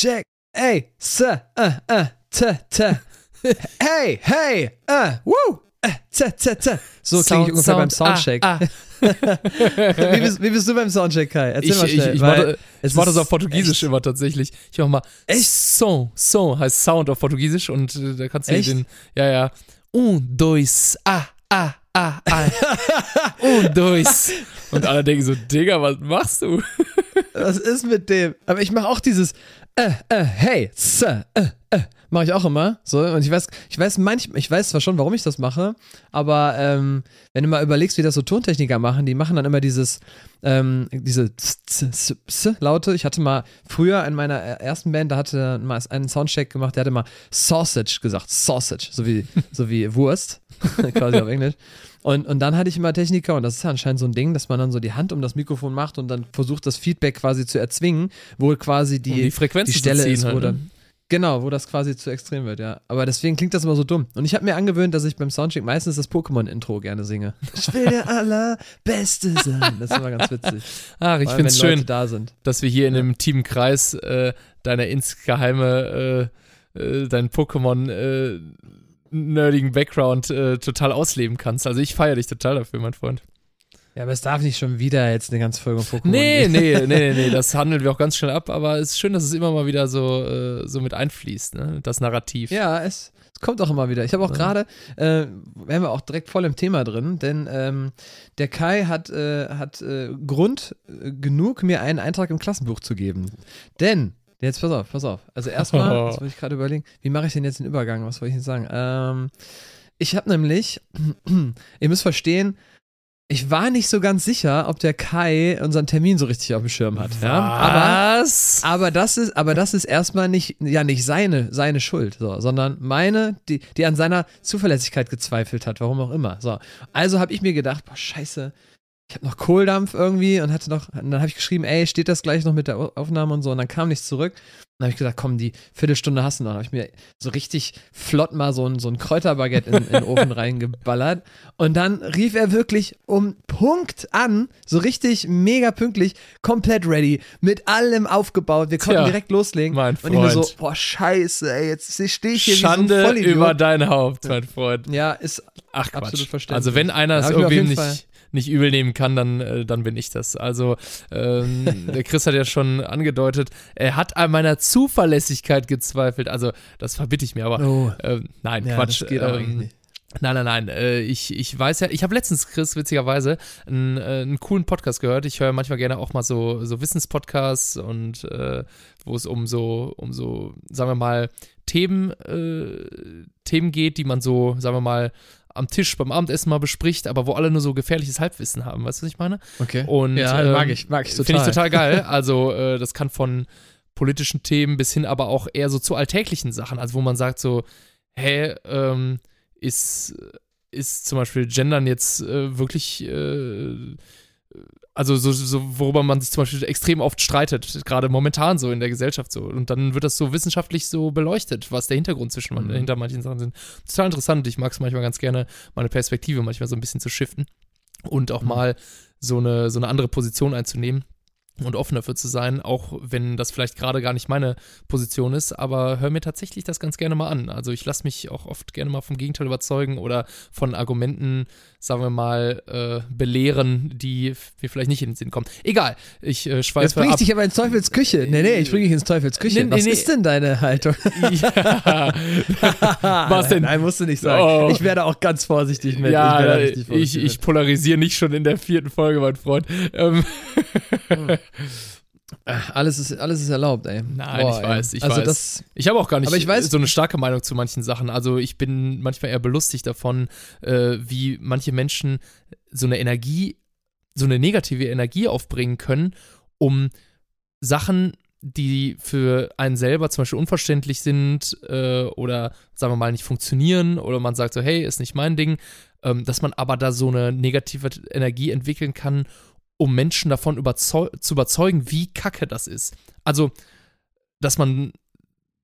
check. Ey, s, äh, äh, t, t. Hey, hey, äh, woo. Äh, t, t, t. So klinge ich ungefähr beim Soundcheck. Ah, ah. wie, bist, wie bist du beim Soundcheck, Kai? Erzähl Ich, mal ich, schnell. ich, mache, es ich mache das auf Portugiesisch echt- immer tatsächlich. Ich mache mal Echt? Son, Son heißt Sound auf Portugiesisch und äh, da kannst du Echt? den, ja, ja, un, dois, ah, ah, ah, ah, un, dois. Und alle denken so, Digga, was machst du? Was ist mit dem? Aber ich mache auch dieses äh, äh, hey, s, äh, äh, mache ich auch immer. So, und ich weiß, ich weiß manchmal, ich weiß zwar schon, warum ich das mache, aber ähm, wenn du mal überlegst, wie das so Tontechniker machen, die machen dann immer dieses, ähm, diese Laute. Ich hatte mal früher in meiner ersten Band, da hatte mal einen Soundcheck gemacht, der hatte mal Sausage gesagt. Sausage, so wie, so wie Wurst, quasi auf Englisch. Und, und dann hatte ich immer Techniker, und das ist ja anscheinend so ein Ding, dass man dann so die Hand um das Mikrofon macht und dann versucht, das Feedback quasi zu erzwingen, wo quasi die, Um die Frequenzen die Stelle ist, wo halt, dann. Genau, wo das quasi zu extrem wird, ja. Aber deswegen klingt das immer so dumm. Und ich habe mir angewöhnt, dass ich beim Soundcheck meistens das Pokémon-Intro gerne singe. Ich will der Allerbeste sein. Das ist immer ganz witzig. Ach, ich finde es schön, da dass wir hier in einem Teamkreis äh, deine insgeheime, äh, äh, deinen Pokémon äh, nerdigen Background äh, total ausleben kannst. Also ich feiere dich total dafür, mein Freund. Ja, aber es darf nicht schon wieder jetzt eine ganze Folge um Pokémon Nee, gehen. nee, nee, nee, nee, das handeln wir auch ganz schnell ab, aber es ist schön, dass es immer mal wieder so, äh, so mit einfließt, ne? Das Narrativ. Ja, es, es kommt auch immer wieder. Ich habe auch Ja. gerade, äh, wären wir auch direkt voll im Thema drin, denn ähm, der Kai hat, äh, hat äh, Grund äh, genug, mir einen Eintrag im Klassenbuch zu geben. Denn, jetzt pass auf, pass auf. Also erstmal, das wollte ich gerade überlegen, wie mache ich denn jetzt den Übergang? Was wollte ich jetzt sagen? Ähm, ich habe nämlich, ihr müsst verstehen, ich war nicht so ganz sicher, ob der Kai unseren Termin so richtig auf dem Schirm hat. Ja? Aber aber das ist, aber das ist erstmal nicht, ja, nicht seine, seine Schuld, so, sondern meine, die, die an seiner Zuverlässigkeit gezweifelt hat, warum auch immer. So. Also habe ich mir gedacht, boah, scheiße, ich habe noch Kohldampf irgendwie und hatte noch, und dann habe ich geschrieben, ey, steht das gleich noch mit der Au- Aufnahme und so, und dann kam nichts zurück. Dann habe ich gesagt, komm, die Viertelstunde hast du noch. Dann habe ich mir so richtig flott mal so ein, so ein Kräuterbaguette in, in den Ofen reingeballert. Und dann rief er wirklich um Punkt an, so richtig mega pünktlich, komplett ready, mit allem aufgebaut. Wir konnten Tja, direkt loslegen. mein Und ich mir so, Freund. boah, scheiße, ey, jetzt stehe ich hier wie so Schande ein über dein Haupt, mein Freund. ja, ist Ach Quatsch. Absolut verständlich. Also wenn einer es Fall- nicht, nicht übel nehmen kann, dann, äh, dann bin ich das. Also ähm, der Chris hat ja schon angedeutet, er hat an meiner Zuverlässigkeit gezweifelt. Also das verbitte ich mir, aber Oh. ähm, nein, Ja, Quatsch. das geht ähm. Nein, nein, nein. Äh, ich, ich weiß ja, ich habe letztens, Chris, witzigerweise, einen, äh, einen coolen Podcast gehört. Ich höre manchmal gerne auch mal so, so Wissenspodcasts und äh, wo es um so, um so, sagen wir mal, Themen, äh, Themen geht, die man so, sagen wir mal, am Tisch beim Abendessen mal bespricht, aber wo alle nur so gefährliches Halbwissen haben. Weißt du, was ich meine? Okay. Und, ja, ähm, mag ich, mag ich total. Finde ich total geil. Also, äh, das kann von politischen Themen bis hin aber auch eher so zu alltäglichen Sachen. Also, wo man sagt so, hä, ähm, ist, ist zum Beispiel Gendern jetzt äh, wirklich, äh, also so, so, worüber man sich zum Beispiel extrem oft streitet, gerade momentan so in der Gesellschaft so. Und dann wird das so wissenschaftlich so beleuchtet, was der Hintergrund zwischen man, Mhm. hinter manchen Sachen sind. Total interessant. Ich mag es manchmal ganz gerne, meine Perspektive manchmal so ein bisschen zu shiften und auch Mhm. mal so eine, so eine andere Position einzunehmen und offen dafür zu sein, auch wenn das vielleicht gerade gar nicht meine Position ist, aber hör mir tatsächlich das ganz gerne mal an. Also ich lasse mich auch oft gerne mal vom Gegenteil überzeugen oder von Argumenten, sagen wir mal, äh, belehren, die mir vielleicht nicht in den Sinn kommen. Egal, ich äh, Jetzt schweife bring ich ab. dich aber ins Teufels Küche. Nee, nee, ich bringe dich ins Teufels Küche. Nee, Was nee. ist denn deine Haltung? ja. Was denn? Nein, musst du nicht sagen. Oh. Ich werde auch ganz vorsichtig mit. ja, ich, da ich, ich, vorsichtig polarisiere nicht schon in der vierten Folge, mein Freund. Ähm, mit. Alles ist, alles ist erlaubt, ey. Nein, ich weiß, ich also weiß. Das, Ich habe auch gar nicht Aber ich weiß- so eine starke Meinung zu manchen Sachen. Also ich bin manchmal eher belustigt davon, äh, wie manche Menschen so eine Energie, so eine negative Energie aufbringen können, um Sachen, die für einen selber zum Beispiel unverständlich sind äh, oder sagen wir mal nicht funktionieren oder man sagt so, hey, ist nicht mein Ding, ähm, dass man aber da so eine negative Energie entwickeln kann, um Menschen davon überzeu zu überzeugen, wie kacke das ist. Also, dass man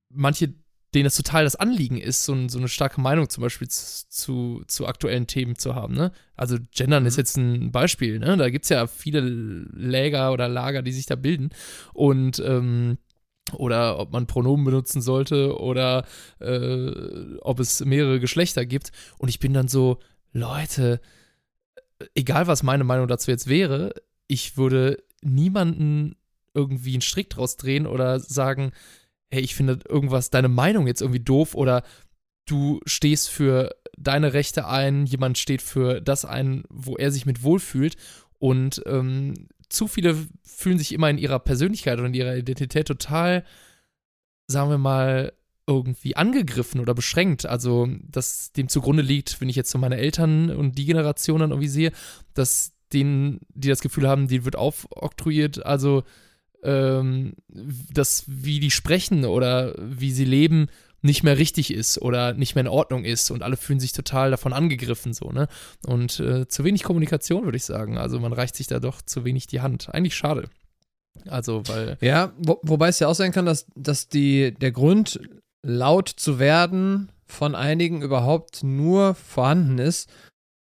manche, denen es total das Anliegen ist, so, so eine starke Meinung zum Beispiel zu, zu, zu aktuellen Themen zu haben. Ne? Also Gendern ist jetzt ein Beispiel. Ne? Da gibt es ja viele Läger oder Lager, die sich da bilden. Und ähm, oder ob man Pronomen benutzen sollte oder äh, ob es mehrere Geschlechter gibt. Und ich bin dann so, Leute, egal was meine Meinung dazu jetzt wäre, ich würde niemanden irgendwie einen Strick draus drehen oder sagen, hey, ich finde irgendwas, deine Meinung jetzt irgendwie doof oder du stehst für deine Rechte ein, jemand steht für das ein, wo er sich mit wohlfühlt und ähm, zu viele fühlen sich immer in ihrer Persönlichkeit und in ihrer Identität total, sagen wir mal, irgendwie angegriffen oder beschränkt. Also, dass dem zugrunde liegt, wenn ich jetzt so meine Eltern und die Generation dann irgendwie sehe, dass denen, die das Gefühl haben, die wird aufoktroyiert, also ähm, dass wie die sprechen oder wie sie leben, nicht mehr richtig ist oder nicht mehr in Ordnung ist und alle fühlen sich total davon angegriffen so, ne? Und äh, zu wenig Kommunikation, würde ich sagen. Also man reicht sich da doch zu wenig die Hand. Eigentlich schade. Also, weil. Ja, wo, wobei es ja auch sein kann, dass, dass die, der Grund, laut zu werden, von einigen überhaupt nur vorhanden ist,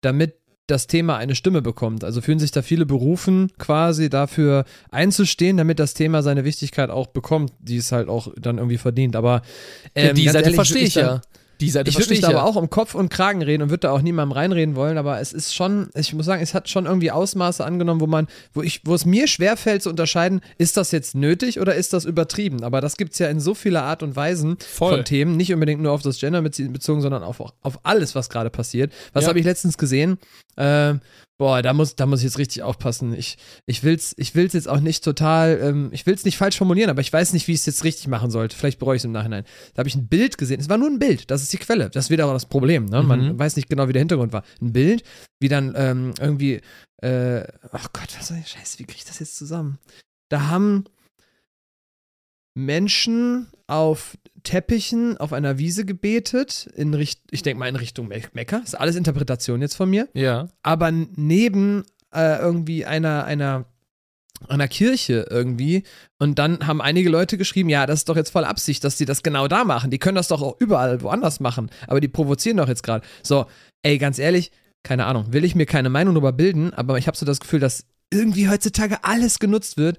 damit das Thema eine Stimme bekommt. Also fühlen sich da viele berufen, quasi dafür einzustehen, damit das Thema seine Wichtigkeit auch bekommt, die es halt auch dann irgendwie verdient. Aber ähm, ja, die Seite verstehe ich ja. Die Seite ich würde mich da ja. aber auch um Kopf und Kragen reden und würde da auch niemandem reinreden wollen, aber es ist schon, ich muss sagen, es hat schon irgendwie Ausmaße angenommen, wo man, wo ich, wo es mir schwerfällt zu unterscheiden, ist das jetzt nötig oder ist das übertrieben? Aber das gibt es ja in so vieler Art und Weisen Voll. von Themen, nicht unbedingt nur auf das Gender bezogen, sondern auf, auf alles, was gerade passiert. Was ja. habe ich letztens gesehen? Äh, Boah, da muss, da muss ich jetzt richtig aufpassen. Ich, ich will's, ich will's jetzt auch nicht total, ähm, ich will's nicht falsch formulieren, aber ich weiß nicht, wie ich es jetzt richtig machen sollte. Vielleicht bereue ich es im Nachhinein. Da habe ich ein Bild gesehen. Es war nur ein Bild. Das ist die Quelle. Das ist wieder auch das Problem. Ne? Man mhm. weiß nicht genau, wie der Hintergrund war. Ein Bild, wie dann ähm, irgendwie, äh, ach Gott, was soll ich, Scheiße, wie kriege ich das jetzt zusammen? Da haben Menschen auf Teppichen auf einer Wiese gebetet, in Richt ich denke mal in Richtung Me Mekka. Ist alles Interpretation jetzt von mir. Ja. Aber neben äh, irgendwie einer, einer, einer Kirche irgendwie. Und dann haben einige Leute geschrieben, ja, das ist doch jetzt voll Absicht, dass die das genau da machen. Die können das doch auch überall woanders machen. Aber die provozieren doch jetzt gerade. So, ey, ganz ehrlich, keine Ahnung, will ich mir keine Meinung darüber bilden, aber ich habe so das Gefühl, dass irgendwie heutzutage alles genutzt wird,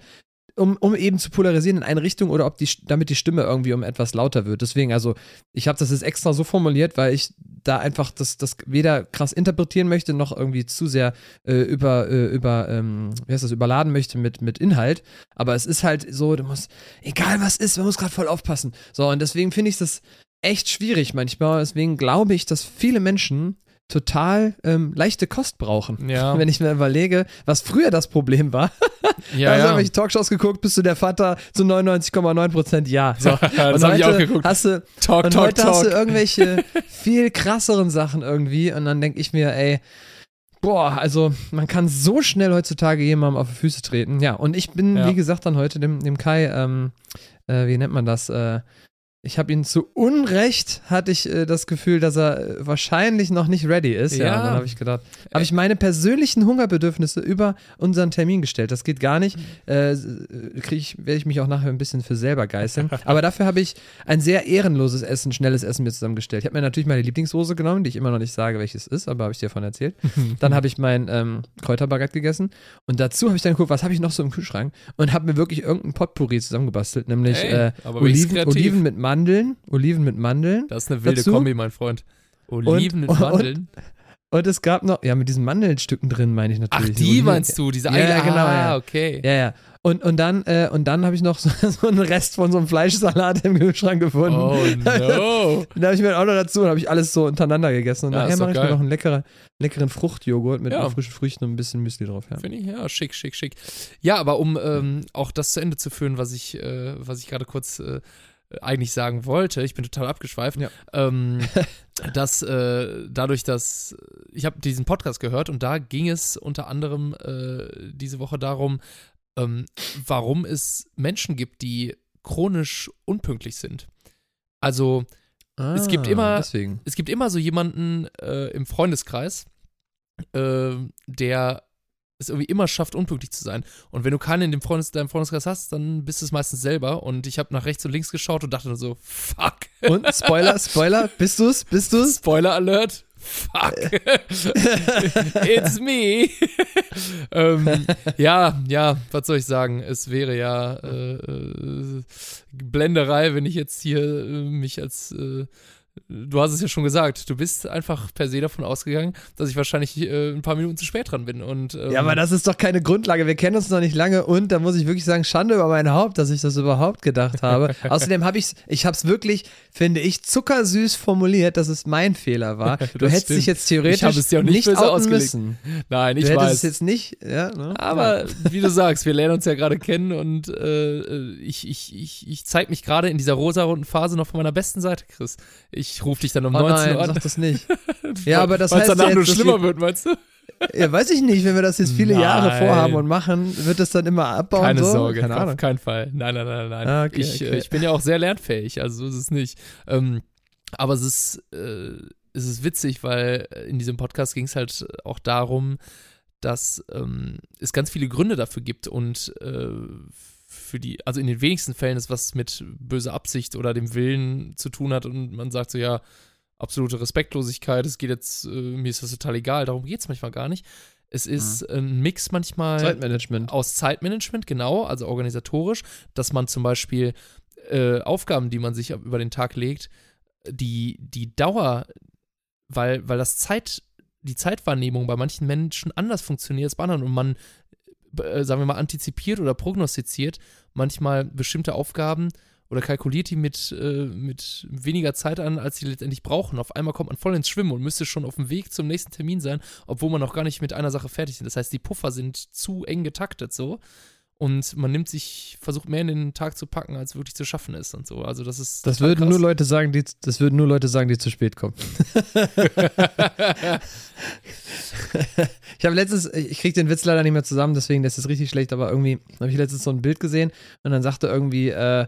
um, um eben zu polarisieren in eine Richtung oder ob die, damit die Stimme irgendwie um etwas lauter wird. Deswegen, also, ich habe das jetzt extra so formuliert, weil ich da einfach das, das weder krass interpretieren möchte, noch irgendwie zu sehr äh, über, äh, über ähm, wie heißt das, überladen möchte mit, mit Inhalt. Aber es ist halt so, du musst, egal was ist, man muss gerade voll aufpassen. So, und deswegen finde ich das echt schwierig manchmal. Deswegen glaube ich, dass viele Menschen total ähm, leichte Kost brauchen. Ja. Wenn ich mir überlege, was früher das Problem war. ja, also, ja. habe ich Talkshows geguckt, bist du der Vater zu 99,9 Prozent ja. So. das habe ich auch geguckt. Hast du, talk, und talk, heute talk. hast du irgendwelche viel krasseren Sachen irgendwie und dann denke ich mir, ey, Boah, also man kann so schnell heutzutage jemandem auf die Füße treten. Ja, und ich bin, Ja. wie gesagt, dann heute dem, dem Kai, ähm, äh, wie nennt man das, äh, ich habe ihn zu Unrecht, hatte ich äh, das Gefühl, dass er äh, wahrscheinlich noch nicht ready ist. Ja, Ja. dann habe ich gedacht, habe ich meine persönlichen Hungerbedürfnisse über unseren Termin gestellt. Das geht gar nicht. Äh, krieg ich, werde ich mich auch nachher ein bisschen für selber geißeln. Aber dafür habe ich ein sehr ehrenloses Essen, schnelles Essen mir zusammengestellt. Ich habe mir natürlich meine Lieblingssoße genommen, die ich immer noch nicht sage, welches ist, aber habe ich dir davon erzählt. Dann habe ich mein ähm, Kräuterbaguette gegessen und dazu habe ich dann geguckt, was habe ich noch so im Kühlschrank und habe mir wirklich irgendein Potpourri zusammengebastelt, nämlich Ey, äh, Oliven. Oliven mit Mandeln, Oliven mit Mandeln Das ist eine wilde Dazu- Kombi, mein Freund. Oliven mit und- Mandeln. und es gab noch, ja, mit diesen Mandelstücken drin, meine ich Ach, natürlich. die Oliven- meinst du, diese Ja, eine. ja, genau, ah, ja. okay. Ja, ja. Und, und dann, äh, und dann habe ich noch so, so einen Rest von so einem Fleischsalat im Kühlschrank gefunden. Oh no. Den habe ich mir auch noch dazu und habe ich alles so untereinander gegessen. Und Ja, nachher mache ich mir noch einen leckeren, leckeren Fruchtjoghurt mit Ja. frischen Früchten und ein bisschen Müsli drauf. Ja. Finde ich, ja, schick, schick, schick. Ja, aber um ähm, auch das zu Ende zu führen, was ich, äh, was ich gerade kurz äh, eigentlich sagen wollte, ich bin total abgeschweift, Ja. ähm, dass äh, dadurch, dass ich habe diesen Podcast gehört und da ging es unter anderem äh, diese Woche darum, ähm, warum es Menschen gibt, die chronisch unpünktlich sind. Also Es gibt Ah, immer- Deswegen. es gibt immer so jemanden äh, im Freundeskreis, äh, der es irgendwie immer schafft, unpünktlich zu sein. Und wenn du keinen in dem Freundes deinem Freundeskreis hast, dann bist du es meistens selber. Und ich habe nach rechts und links geschaut und dachte nur so, fuck. Und Spoiler, Spoiler, bist du's? Bist du's? Spoiler Alert. Fuck. It's me. ähm, ja, ja, was soll ich sagen? Es wäre ja äh, äh, Blenderei, wenn ich jetzt hier äh, mich als äh, du hast es ja schon gesagt, du bist einfach per se davon ausgegangen, dass ich wahrscheinlich äh, ein paar Minuten zu spät dran bin. Und, ähm, ja, aber das ist doch keine Grundlage. Wir kennen uns noch nicht lange und da muss ich wirklich sagen, Schande über mein Haupt, dass ich das überhaupt gedacht habe. Außerdem habe ich ich habe es wirklich, finde ich, zuckersüß formuliert, dass es mein Fehler war. Du hättest stimmt. dich jetzt theoretisch Ich dir auch nicht nicht outen müssen. Nein, ich du hättest weiß. es jetzt nicht, ja, ne? Aber ja. wie du sagst, wir lernen uns ja gerade kennen und äh, ich, ich, ich, ich zeige mich gerade in dieser rosaroten Phase noch von meiner besten Seite, Chris. Ich rufe dich dann um Oh 19 nein, Uhr an. sag das nicht. Ja, aber das Weil's heißt ja danach nur jetzt, dass schlimmer wir- wird, meinst du? Ja, weiß ich nicht, wenn wir das jetzt viele Jahre Nein. vorhaben und machen, wird das dann immer abbauen? Keine so? Sorge, Keine auf keinen Fall. Nein, nein, nein, nein. Ah, okay, ich, äh, okay. ich bin ja auch sehr lernfähig, also so ist es nicht. Ähm, aber es ist, äh, es ist witzig, weil in diesem Podcast ging es halt auch darum, dass ähm, es ganz viele Gründe dafür gibt und äh, für die, also in den wenigsten Fällen ist was mit böser Absicht oder dem Willen zu tun hat und man sagt so, ja, absolute Respektlosigkeit, es geht jetzt, äh, mir ist das total egal, darum geht es manchmal gar nicht. Es ist ein Mix manchmal Zeitmanagement. aus Zeitmanagement, genau, also organisatorisch, dass man zum Beispiel äh, Aufgaben, die man sich über den Tag legt, die, die Dauer, weil, weil das Zeit, die Zeitwahrnehmung bei manchen Menschen anders funktioniert als bei anderen und man, sagen wir mal, antizipiert oder prognostiziert manchmal bestimmte Aufgaben oder kalkuliert die mit, äh, mit weniger Zeit an, als sie letztendlich brauchen. Auf einmal kommt man voll ins Schwimmen und müsste schon auf dem Weg zum nächsten Termin sein, obwohl man noch gar nicht mit einer Sache fertig ist. Das heißt, die Puffer sind zu eng getaktet so. Und man nimmt sich, versucht mehr in den Tag zu packen, als wirklich zu schaffen ist und so. Also das ist. Das würden krass. nur Leute sagen, die das würden nur Leute sagen, die zu spät kommen. ich habe letztens, ich ich krieg den Witz leider nicht mehr zusammen, deswegen das ist richtig schlecht, aber irgendwie habe ich letztens so ein Bild gesehen und dann sagte irgendwie äh,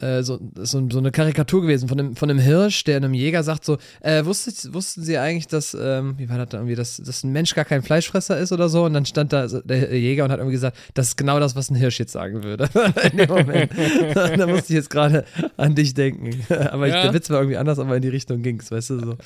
äh, so, so, so eine Karikatur gewesen von einem, von einem Hirsch, der einem Jäger sagt so, äh, wusstet, wussten Sie eigentlich, dass, ähm, wie war das da irgendwie, dass, dass ein Mensch gar kein Fleischfresser ist oder so? Und dann stand da der Jäger und hat irgendwie gesagt, das ist genau das, was ein Hirsch jetzt sagen würde. In dem Moment. da musste ich jetzt gerade an dich denken. aber ich, Ja. der Witz war irgendwie anders, aber in die Richtung ging's, weißt du, so.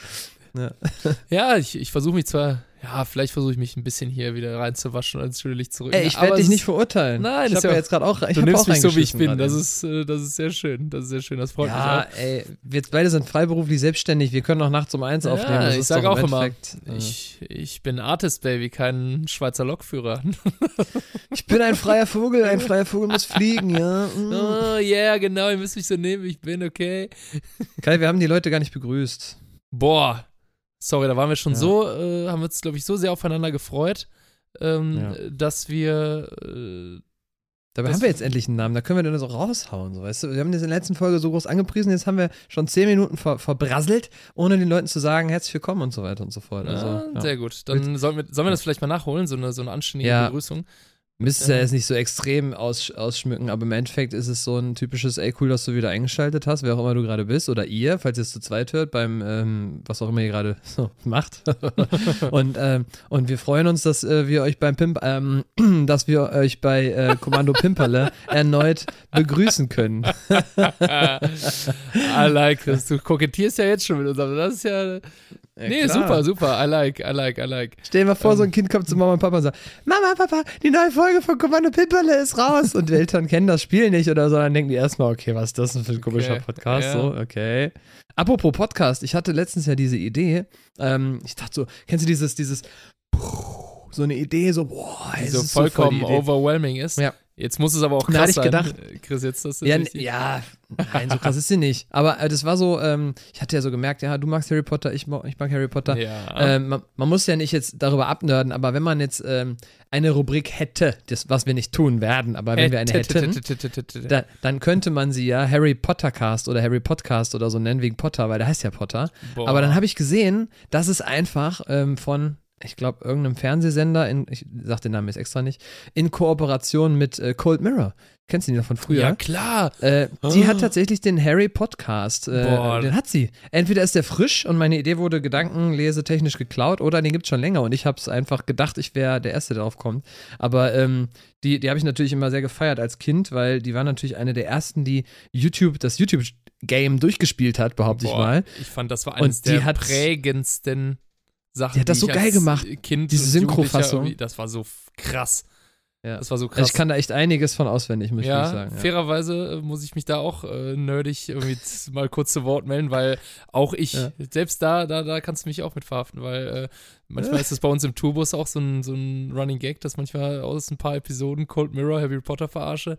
Ja, ich, ich versuche mich zwar, ja, vielleicht versuche ich mich ein bisschen hier wieder reinzuwaschen und ins schöne Licht zurück. Ey, ich werde dich nicht verurteilen. Nein, ich ist habe ja- ja jetzt gerade auch ich Du nimmst auch mich so, wie ich bin. Das ist, äh, das ist sehr schön. Das ist sehr schön. Das freut ja, mich ey, wir beide sind freiberuflich selbstständig. Wir können auch nachts um eins Ja, aufnehmen. Das ich ist sag doch im auch immer, auch. äh, Ich, ich bin Artist, Baby, kein Schweizer Lokführer. Ich bin ein freier Vogel, ein freier Vogel muss fliegen, ja. Mm. oh, yeah, genau. Ihr müsst mich so nehmen, wie ich bin, okay? Kai, wir haben die Leute gar nicht begrüßt. Boah. Sorry, da waren wir schon Ja. so, äh, haben wir uns, glaube ich, so sehr aufeinander gefreut, ähm, Ja. dass wir. Äh, Dabei Das- haben wir jetzt endlich einen Namen, da können wir den so raushauen, so weißt du. Wir haben das in der letzten Folge so groß angepriesen, jetzt haben wir schon zehn Minuten ver verbrasselt, ohne den Leuten zu sagen, herzlich willkommen und so weiter und so fort. Also, ja. Sehr gut. Dann sollen wir, sollen wir das vielleicht mal nachholen, so eine, so eine anständige. Begrüßung. Müsstest ja jetzt nicht so extrem aus, ausschmücken, aber im Endeffekt ist es so ein typisches, ey, cool, dass du wieder eingeschaltet hast, wer auch immer du gerade bist, oder ihr, falls ihr es zu zweit hört, beim, ähm, was auch immer ihr gerade so macht. und, ähm, und wir freuen uns, dass äh, wir euch beim Pimp, ähm, dass wir euch bei äh, Kommando Pimperle erneut begrüßen können. I like this. Du kokettierst ja jetzt schon mit uns, aber das ist ja. Nee, klar. super, super. I like, I like, I like. Stell dir mal vor, so Ähm. ein Kind kommt zu Mama und Papa und sagt, Mama, Papa, die neue Folge von Kommando Pimperle ist raus. Und die Eltern kennen das Spiel nicht oder so, dann denken die erstmal, okay, was ist das denn für ein komischer Okay, Podcast? ja. So, okay. Apropos Podcast, ich hatte letztens ja diese Idee, ähm, ich dachte so, kennst du dieses, dieses, so eine Idee, so, boah, Die es so ist so voll vollkommen die Idee. overwhelming ist. Ja. Jetzt muss es aber auch Da krass hatte ich sein. gedacht- Chris, jetzt das ist Ja, ja, nein, so krass ist sie nicht. Aber äh, das war so, ähm, ich hatte ja so gemerkt, ja, du magst Harry Potter, ich, mo- ich mag Harry Potter. Ja. Ähm, man, man muss ja nicht jetzt darüber abnörden, aber wenn man jetzt ähm, eine Rubrik hätte, das, was wir nicht tun werden, aber wenn wir eine hätten, da, dann könnte man sie ja Harry Potter Cast oder Harry Podcast oder so nennen, wegen Potter, weil der heißt ja Potter. Boah. Aber dann habe ich gesehen, dass es einfach ähm, von, ich glaube, irgendeinem Fernsehsender, in, ich sag den Namen jetzt extra nicht, in Kooperation mit äh, Cold Mirror. Kennst du die noch von früher? Ja, klar. Äh, die Ah. hat tatsächlich den Harry Podcast. Äh, Boah. Den hat sie. Entweder ist der frisch und meine Idee wurde gedankenlesetechnisch geklaut oder den gibt es schon länger und ich habe es einfach gedacht, ich wäre der Erste, der drauf kommt. Aber ähm, die, die habe ich natürlich immer sehr gefeiert als Kind, weil die war natürlich eine der ersten, die YouTube, das YouTube Game durchgespielt hat, behaupte ich mal. Ich fand, das war eines Und die der hat- prägendsten Sachen. Die hat das so ich geil gemacht, Kind diese Synchrofassung. Das war so krass. Ja. Das war so krass. Also ich kann da echt einiges von auswendig, muss ich ja, wirklich sagen. Ja. fairerweise äh, muss ich mich da auch äh, nerdig z- mal kurz zu Wort melden, weil auch ich, Ja. selbst da, da, da kannst du mich auch mit verhaften, weil äh, manchmal ist es bei uns im Tourbus auch so ein, so ein Running Gag, dass manchmal aus ein paar Episoden Cold Mirror, Harry Potter verarsche,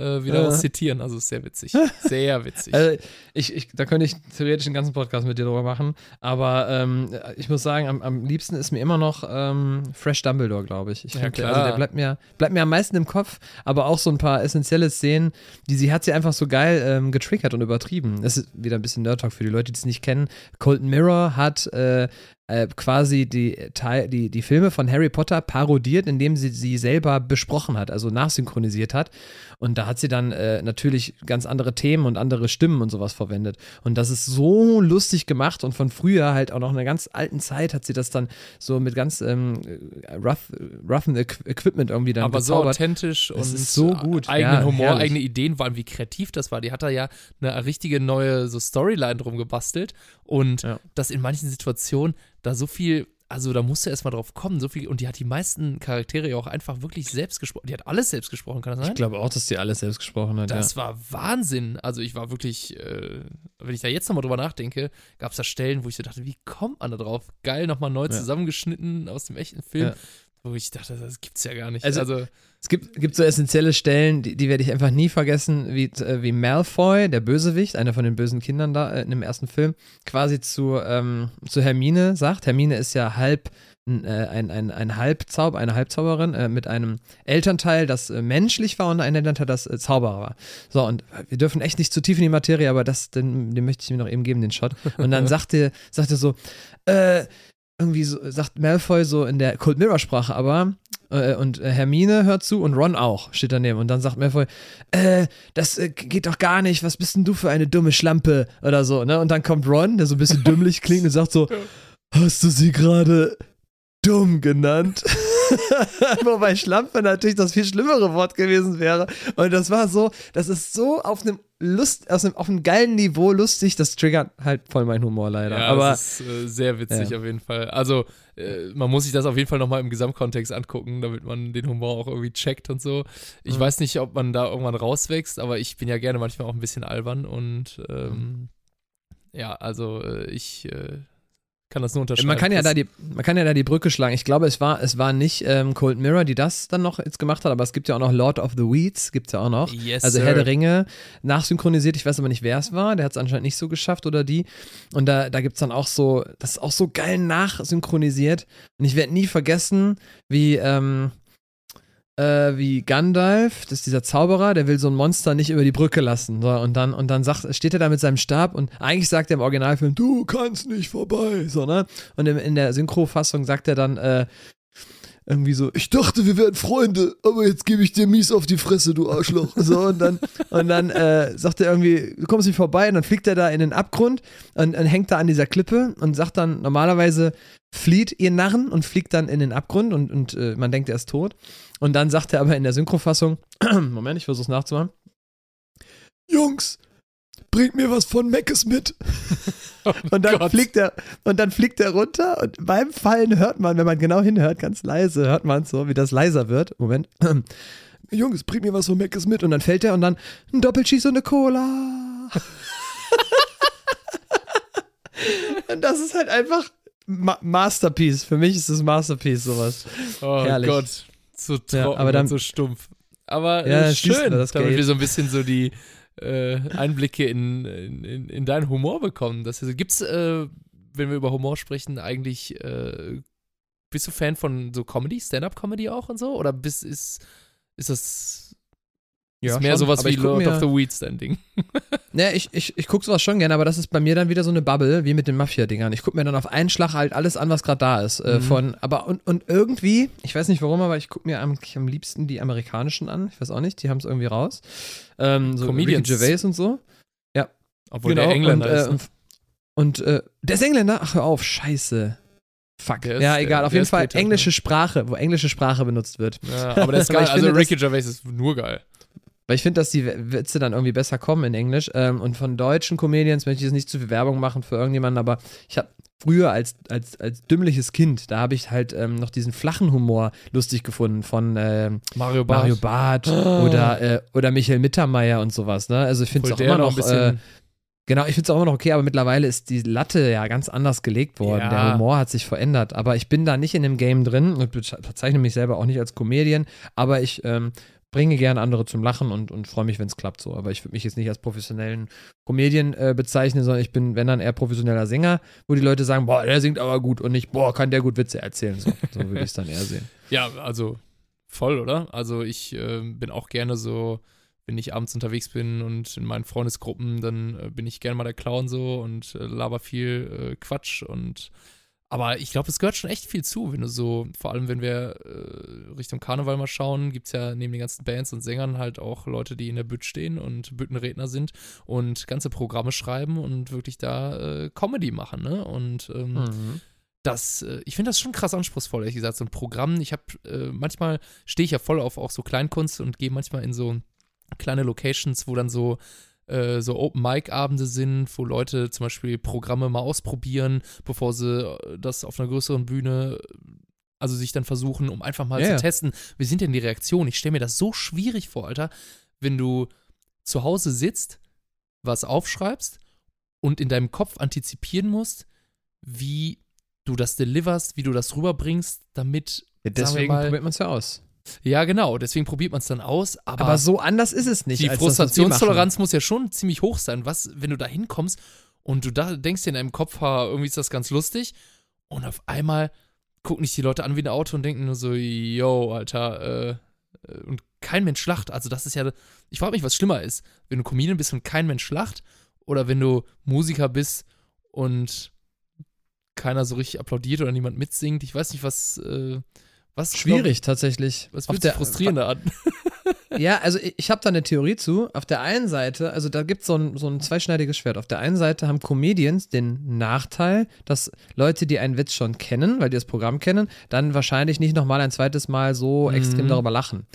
äh, wieder Ja. was zitieren. Also sehr witzig. Sehr witzig. Also ich, ich, da könnte ich theoretisch einen ganzen Podcast mit dir drüber machen, aber ähm, ich muss sagen, am, am liebsten ist mir immer noch ähm, Fresh Dumbledore, glaube ich. ich Ja, find, klar. Also der bleibt mir, bleibt mir am meisten im Kopf, aber auch so ein paar essentielle Szenen, die sie hat sie einfach so geil ähm, getriggert und übertrieben. Das ist wieder ein bisschen Nerd Talk für die Leute, die es nicht kennen. Colton Mirror hat äh, äh, quasi die, Teil, die, die Filme von Harry Potter parodiert, indem sie sie selber besprochen hat, also nachsynchronisiert hat. Und da hat sie dann äh, natürlich ganz andere Themen und andere Stimmen und sowas verwendet. Und das ist so lustig gemacht und von früher halt auch noch in einer ganz alten Zeit hat sie das dann so mit ganz ähm, rough, roughen Equ Equipment irgendwie dann aber so gezaubert. authentisch Es und so gut, eigenen ja, Humor, herrlich. eigene Ideen, vor allem wie kreativ das war. Die hat da ja eine richtige neue so Storyline drum gebastelt und Ja. das in manchen Situationen da so viel, also da musste erst mal drauf kommen, so viel und die hat die meisten Charaktere ja auch einfach wirklich selbst gesprochen. Die hat alles selbst gesprochen, kann das Ich sein? glaube auch, dass die alles selbst gesprochen hat. Das ja. war Wahnsinn. Also ich war wirklich, äh, wenn ich da jetzt nochmal drüber nachdenke, gab es da Stellen, wo ich so dachte, wie kommt man da drauf? Geil, nochmal neu Ja. zusammengeschnitten aus dem echten Film. Ja. Wo ich dachte, das gibt's ja gar nicht. Also- also Es gibt, gibt so essentielle Stellen, die, die werde ich einfach nie vergessen, wie, äh, wie Malfoy, der Bösewicht, einer von den bösen Kindern da äh, in dem ersten Film, quasi zu, ähm, zu Hermine sagt. Hermine ist ja halb ein, äh, ein, ein, ein Halbzauber, eine Halbzauberin äh, mit einem Elternteil, das äh, menschlich war und ein Elternteil, das äh, Zauberer war. So, und wir dürfen echt nicht zu tief in die Materie, aber das, den, den möchte ich mir noch eben geben, den Shot. Und dann sagte, sagte so, äh, irgendwie so, sagt Malfoy so in der Cold Mirror Sprache, aber äh, und äh, Hermine hört zu und Ron auch, steht daneben. Und dann sagt Malfoy, äh, das äh, geht doch gar nicht, was bist denn du für eine dumme Schlampe oder so, ne? Und dann kommt Ron, der so ein bisschen dümmlich klingt und sagt so, hast du sie gerade dumm genannt? Wobei Schlampe natürlich das viel schlimmere Wort gewesen wäre. Und das war so, das ist so auf einem Lust, aus einem, auf einem geilen Niveau lustig, das triggert halt voll meinen Humor leider. Ja, Aber das ist äh, sehr witzig Ja. auf jeden Fall. Also, äh, man muss sich das auf jeden Fall nochmal im Gesamtkontext angucken, damit man den Humor auch irgendwie checkt und so. Ich Mhm. weiß nicht, ob man da irgendwann rauswächst, aber ich bin ja gerne manchmal auch ein bisschen albern und ähm, ja, also äh, ich äh, kann das nur unterschreiben. Man kann ja da die, man kann ja da die Brücke schlagen. Ich glaube, es war, es war nicht ähm, Cold Mirror, die das dann noch jetzt gemacht hat, aber es gibt ja auch noch Lord of the Weeds, gibt es ja auch noch. Yes, Also sir. Herr der Ringe nachsynchronisiert, ich weiß aber nicht, wer es war, der hat es anscheinend nicht so geschafft oder die. Und da, da gibt es dann auch so, das ist auch so geil nachsynchronisiert. Und ich werde nie vergessen, wie, ähm, äh, wie Gandalf, das ist dieser Zauberer, der will so ein Monster nicht über die Brücke lassen. So, und dann, und dann sagt, steht er da mit seinem Stab und eigentlich sagt er im Originalfilm, du kannst nicht vorbei, so, ne? Und in, in der Synchrofassung sagt er dann, äh, irgendwie so, ich dachte, wir wären Freunde, aber jetzt gebe ich dir mies auf die Fresse, du Arschloch. So, und dann, und dann äh, sagt er irgendwie, du kommst nicht vorbei, und dann fliegt er da in den Abgrund und, und hängt da an dieser Klippe und sagt dann, normalerweise flieht ihr Narren und fliegt dann in den Abgrund und, und äh, man denkt, er ist tot. Und dann sagt er aber in der Synchrofassung, Moment, ich versuch's nachzumachen. Jungs, bringt mir was von Meckes mit. Und dann Oh Gott. fliegt er und dann fliegt er runter und beim Fallen hört man, wenn man genau hinhört, ganz leise, hört man so, wie das leiser wird. Moment. Jungs, bringt mir was von Meckes mit und dann fällt er und dann ein Doppelcheese und eine Cola. und das ist halt einfach Ma Masterpiece. Für mich ist das Masterpiece sowas. Oh Herrlich. Gott, so trocken Ja, aber dann- und so stumpf. Aber Ja, schön, das damit Gate. wir so ein bisschen so die äh, Einblicke in, in, in, in deinen Humor bekommen. Das also, gibt's, äh, wenn wir über Humor sprechen, eigentlich äh, bist du Fan von so Comedy, Stand-up-Comedy auch und so? Oder bist, ist, ist das ist mehr schon, sowas wie Lord mir- of the Weeds dein Ding? Ne, ich, ich, ich gucke sowas schon gerne, aber das ist bei mir dann wieder so eine Bubble, wie mit den Mafia-Dingern. Ich gucke mir dann auf einen Schlag halt alles an, was gerade da ist. Äh, Mhm. von, aber und, und irgendwie, ich weiß nicht warum, aber ich gucke mir am, am liebsten die amerikanischen an. Ich weiß auch nicht, die haben es irgendwie raus. Ähm, so Comedians. Ricky Gervais und so. Obwohl der Engländer und, ist. äh, Ne? und äh, der ist Engländer? Ach, hör auf, scheiße. Fuck. Der ist- ja, der- egal, auf jeden ist Fall Brite, englische Sprache, wo englische Sprache benutzt wird. Ja, aber der ist geil. Also finde, Ricky Gervais ist nur geil. Weil ich finde, dass die Witze dann irgendwie besser kommen in Englisch. Ähm, und von deutschen Comedians möchte ich jetzt nicht zu viel Werbung machen für irgendjemanden, aber ich habe früher als, als, als dümmliches Kind, da habe ich halt ähm, noch diesen flachen Humor lustig gefunden von ähm, Mario Barth. Mario Barth oder, äh, oder Michael Mittermeier und sowas. Ne? Also ich finde es auch immer noch noch, ein bisschen- äh, genau, ich finde es auch immer noch okay, aber mittlerweile ist die Latte ja ganz anders gelegt worden. Ja. Der Humor hat sich verändert, aber ich bin da nicht in dem Game drin und beze- bezeichne mich selber auch nicht als Comedian, aber ich ähm, bringe gerne andere zum Lachen und, und freue mich, wenn es klappt so. Aber ich würde mich jetzt nicht als professionellen Comedian äh, bezeichnen, sondern ich bin, wenn dann eher professioneller Sänger, wo die Leute sagen, boah, der singt aber gut und nicht, boah, kann der gut Witze erzählen. So, so würde ich es dann eher sehen. Ja, also voll, oder? Also ich ähm, bin auch gerne so, wenn ich abends unterwegs bin und in meinen Freundesgruppen, dann äh, bin ich gerne mal der Clown so und äh, laber viel äh, Quatsch und aber ich glaube, es gehört schon echt viel zu, wenn du so, vor allem wenn wir äh, Richtung Karneval mal schauen, gibt es ja neben den ganzen Bands und Sängern halt auch Leute, die in der Bütt stehen und Büttenredner sind und ganze Programme schreiben und wirklich da äh, Comedy machen, ne? Und ähm, Mhm. das, äh, ich finde das schon krass anspruchsvoll, ehrlich gesagt, so ein Programm. Ich habe, äh, manchmal stehe ich ja voll auf auch so Kleinkunst und gehe manchmal in so kleine Locations, wo dann so, äh, so Open-Mic-Abende sind, wo Leute zum Beispiel Programme mal ausprobieren, bevor sie äh, das auf einer größeren Bühne, also sich dann versuchen, um einfach mal Ja, zu testen, wie sind denn die Reaktionen? Ich stelle mir das so schwierig vor, Alter, wenn du zu Hause sitzt, was aufschreibst und in deinem Kopf antizipieren musst, wie du das deliverst, wie du das rüberbringst, damit. Ja, deswegen mal- probiert man es ja aus. Ja, genau, deswegen probiert man es dann aus, aber, Aber so anders ist es nicht. die Frustrationstoleranz muss ja schon ziemlich hoch sein. Was, wenn du da hinkommst und du da denkst dir in deinem Kopf, ha, irgendwie ist das ganz lustig, und auf einmal gucken dich die Leute an wie ein Auto und denken nur so, yo, Alter, äh, und kein Mensch lacht. Also das ist ja, ich frage mich, was schlimmer ist, wenn du Comedian bist und kein Mensch lacht, oder wenn du Musiker bist und keiner so richtig applaudiert oder niemand mitsingt. Ich weiß nicht, was, äh, was. Schwierig tatsächlich. Glaub, was Auf fühlt sich der- frustrierender an? Ja, also ich, ich habe da eine Theorie zu. Auf der einen Seite, also da gibt so es ein, so ein zweischneidiges Schwert. Auf der einen Seite haben Comedians den Nachteil, dass Leute, die einen Witz schon kennen, weil die das Programm kennen, dann wahrscheinlich nicht nochmal ein zweites Mal so Mhm. extrem darüber lachen.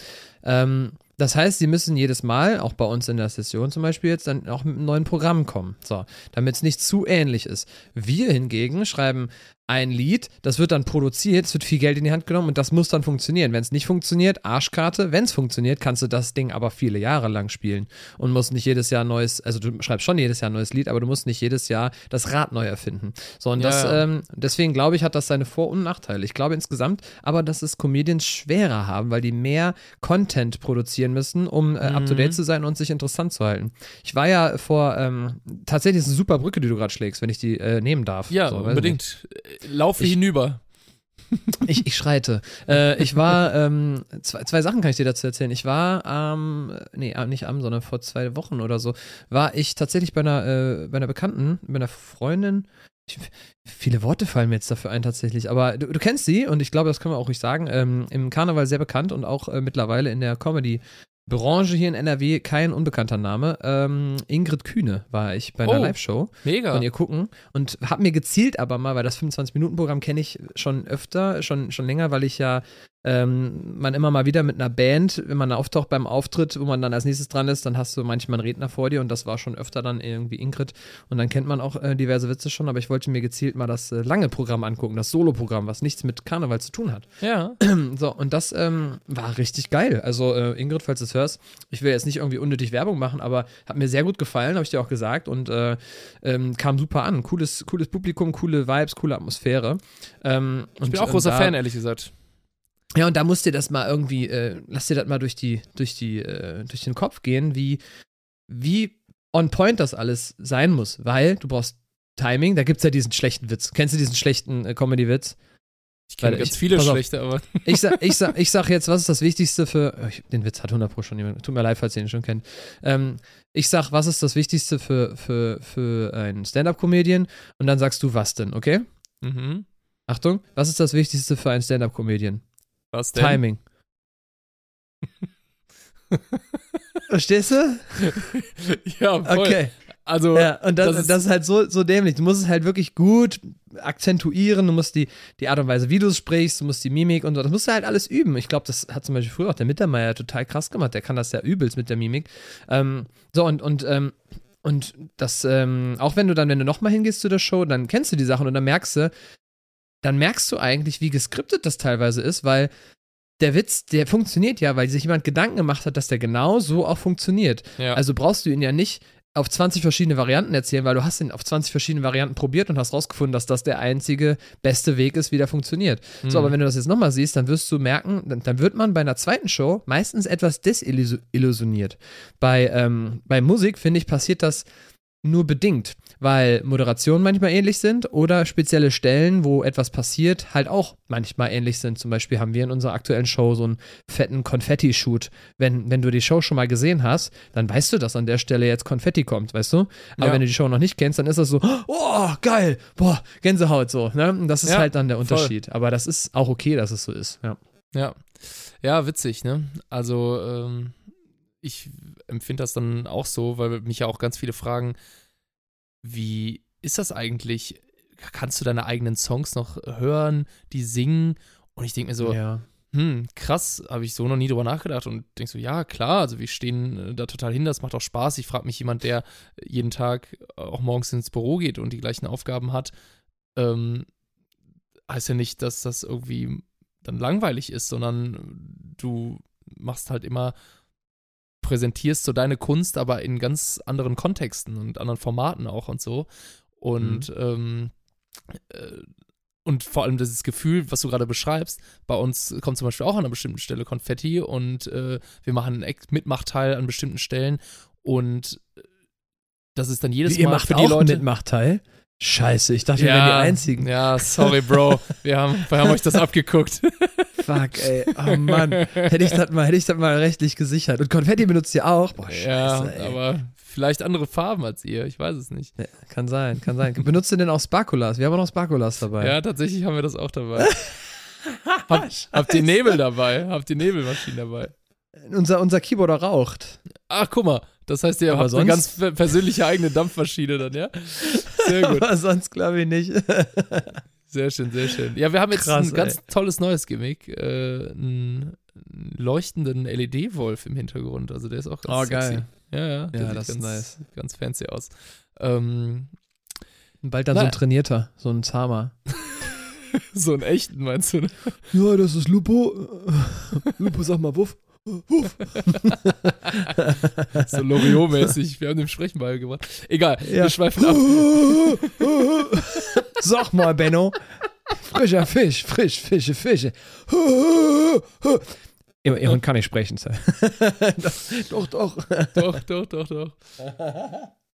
Ähm, das heißt, sie müssen jedes Mal, auch bei uns in der Session zum Beispiel jetzt, dann auch mit einem neuen Programm kommen. So, damit es nicht zu ähnlich ist. Wir hingegen schreiben ein Lied, das wird dann produziert, es wird viel Geld in die Hand genommen und das muss dann funktionieren. Wenn es nicht funktioniert, Arschkarte. Wenn es funktioniert, kannst du das Ding aber viele Jahre lang spielen und musst nicht jedes Jahr neues, also du schreibst schon jedes Jahr ein neues Lied, aber du musst nicht jedes Jahr das Rad neu erfinden. So, und Ja, das, ja. ähm, deswegen glaube ich, hat das seine Vor- und Nachteile. Ich glaube insgesamt aber, dass es Comedians schwerer haben, weil die mehr Content produzieren müssen, um äh, Mhm. up to date zu sein und sich interessant zu halten. Ich war ja vor, ähm, tatsächlich ist es eine super Brücke, die du gerade schlägst, wenn ich die äh, nehmen darf. Ja, So, unbedingt. Äh, Laufe Ich- hinüber. Ich, ich schreite. Äh, ich war, ähm, zwei, zwei Sachen kann ich dir dazu erzählen. Ich war am, nee, äh, nicht am, sondern vor zwei Wochen oder so, war ich tatsächlich bei einer, äh, bei einer Bekannten, bei einer Freundin. Ich, viele Worte fallen mir jetzt dafür ein tatsächlich, aber du, du kennst sie und ich glaube, das können wir auch ruhig sagen. Ähm, Im Karneval sehr bekannt und auch äh, mittlerweile in der Comedy. Branche hier in NRW kein unbekannter Name. Ähm, Ingrid Kühne war ich bei einer Oh. Live-Show Mega. von ihr gucken und habe mir gezielt aber mal, weil das 25-Minuten-Programm kenne ich schon öfter, schon, schon länger, weil ich ja ähm, man immer mal wieder mit einer Band, wenn man auftaucht beim Auftritt, wo man dann als nächstes dran ist, dann hast du manchmal einen Redner vor dir und das war schon öfter dann irgendwie Ingrid und dann kennt man auch äh, diverse Witze schon, aber ich wollte mir gezielt mal das äh, lange Programm angucken, das Solo-Programm, was nichts mit Karneval zu tun hat. ja. So, und das ähm, war richtig geil. Also, äh, Ingrid, falls du es hörst, ich will jetzt nicht irgendwie unnötig Werbung machen, aber hat mir sehr gut gefallen, habe ich dir auch gesagt, und äh, ähm, kam super an. Cooles, cooles Publikum, coole Vibes, coole Atmosphäre. Ähm, Ich bin auch großer Fan, ehrlich gesagt. Ja, und da musst dir das mal irgendwie, äh, lass dir das mal durch die, durch die, äh, durch den Kopf gehen, wie, wie on point das alles sein muss, weil du brauchst Timing, da gibt es ja diesen schlechten Witz. Kennst du diesen schlechten äh, Comedy-Witz? Ich kenne ganz ich- viele schlechte, aber Ich sag, ich, sag, ich sag jetzt, was ist das Wichtigste für. oh, Ich, den Witz hat 100 Pro schon jemand. Tut mir leid, falls ihr ihn schon kennt. Ähm, ich sag, was ist das Wichtigste für, für, für einen Stand-Up-Comedian? Und dann sagst du, was denn, okay? mhm. Achtung, was ist das Wichtigste für einen Stand-Up-Comedian? Was denn? Timing. Verstehst du? ja, voll. Okay. Also, Ja, und das, das das, ist- ist, halt so, so dämlich. Du musst es halt wirklich gut akzentuieren, du musst die, die Art und Weise, wie du es sprichst, du musst die Mimik und so, das musst du halt alles üben. Ich glaube, das hat zum Beispiel früher auch der Mittermeier total krass gemacht, der kann das ja übelst mit der Mimik. Ähm, so, und, und, ähm, und das, ähm, auch wenn du dann, wenn du nochmal hingehst zu der Show, dann kennst du die Sachen und dann merkst du, dann merkst du eigentlich, wie geskriptet das teilweise ist, weil der Witz, der funktioniert ja, weil sich jemand Gedanken gemacht hat, dass der genau so auch funktioniert. ja. Also brauchst du ihn ja nicht auf 20 verschiedene Varianten erzählen, weil du hast ihn auf 20 verschiedene Varianten probiert und hast rausgefunden, dass das der einzige beste Weg ist, wie der funktioniert. So, Mhm. aber wenn du das jetzt nochmal siehst, dann wirst du merken, dann, dann wird man bei einer zweiten Show meistens etwas desillusioniert. Bei, ähm, bei Musik, finde ich, passiert das nur bedingt, weil Moderationen manchmal ähnlich sind oder spezielle Stellen, wo etwas passiert, halt auch manchmal ähnlich sind. Zum Beispiel haben wir in unserer aktuellen Show so einen fetten Konfetti-Shoot. Wenn, wenn du die Show schon mal gesehen hast, dann weißt du, dass an der Stelle jetzt Konfetti kommt, weißt du? Aber Ja. wenn du die Show noch nicht kennst, dann ist das so, oh, geil, boah, Gänsehaut so. Ne? Und das ist Ja, halt dann der voll. Unterschied. Aber das ist auch okay, dass es so ist. Ja. Ja. Ja, witzig, ne? Also, ähm, ich empfinde das dann auch so, weil mich ja auch ganz viele fragen, wie ist das eigentlich? Kannst du deine eigenen Songs noch hören, die singen? Und ich denke mir so, ja. hm, krass, habe ich so noch nie drüber nachgedacht und denk so, ja, klar, also wir stehen äh, da total hin, das macht auch Spaß. Ich frage mich jemand, der jeden Tag äh, auch morgens ins Büro geht und die gleichen Aufgaben hat, ähm, heißt ja nicht, dass das irgendwie dann langweilig ist, sondern du machst halt immer, präsentierst so deine Kunst, aber in ganz anderen Kontexten und anderen Formaten auch und so. Und, ähm, äh, und vor allem dieses Gefühl, was du gerade beschreibst, bei uns kommt zum Beispiel auch an einer bestimmten Stelle Konfetti und äh, wir machen einen Mitmachteil an bestimmten Stellen und äh, das ist dann jedes Wie, ihr Mal macht für auch die Leute. einen Mitmachteil? Scheiße, ich dachte, wir wären die Einzigen. Ja, sorry, Bro. Wir haben, wir haben euch das abgeguckt. Fuck, ey. Oh Mann. Hätte ich das mal, hätte ich das mal rechtlich gesichert. Und Konfetti benutzt ihr auch? Boah, scheiße, ja, ey. aber vielleicht andere Farben als ihr. Ich weiß es nicht. Ja, kann sein, kann sein. Benutzt ihr denn auch Sparkulas? Wir haben auch noch Sparkulas dabei. Ja, tatsächlich haben wir das auch dabei. Hab, habt ihr Nebel dabei? Habt ihr Nebelmaschinen dabei? Unser, unser Keyboarder raucht. Ach, guck mal. Das heißt, ihr Aber habt eine sonst- ganz per- persönliche eigene Dampfmaschine dann, ja? Sehr gut. Aber sonst glaube ich nicht. Sehr schön, sehr schön. Ja, wir haben jetzt Krass, ein ganz tolles neues Gimmick. Äh, einen leuchtenden LED-Wolf im Hintergrund. Also der ist auch ganz Oh, sexy. geil. Ja, ja. Der Ja, sieht das ist ganz, nice. ganz fancy aus. Ähm, Bald dann Na- so ein trainierter, so ein Zahmer. so einen echten, meinst du? ne? Ja, das ist Lupo. Lupo, sag mal, Wuff. So Loriot-mäßig. Wir haben dem Sprechen beigebracht. Egal, Ja. wir schweifen ab. Sag mal, Benno. Frischer Fisch, frisch, Fische, Fische. Ihr, Hund kann nicht sprechen, Sir. doch, doch. Doch, doch, doch, doch.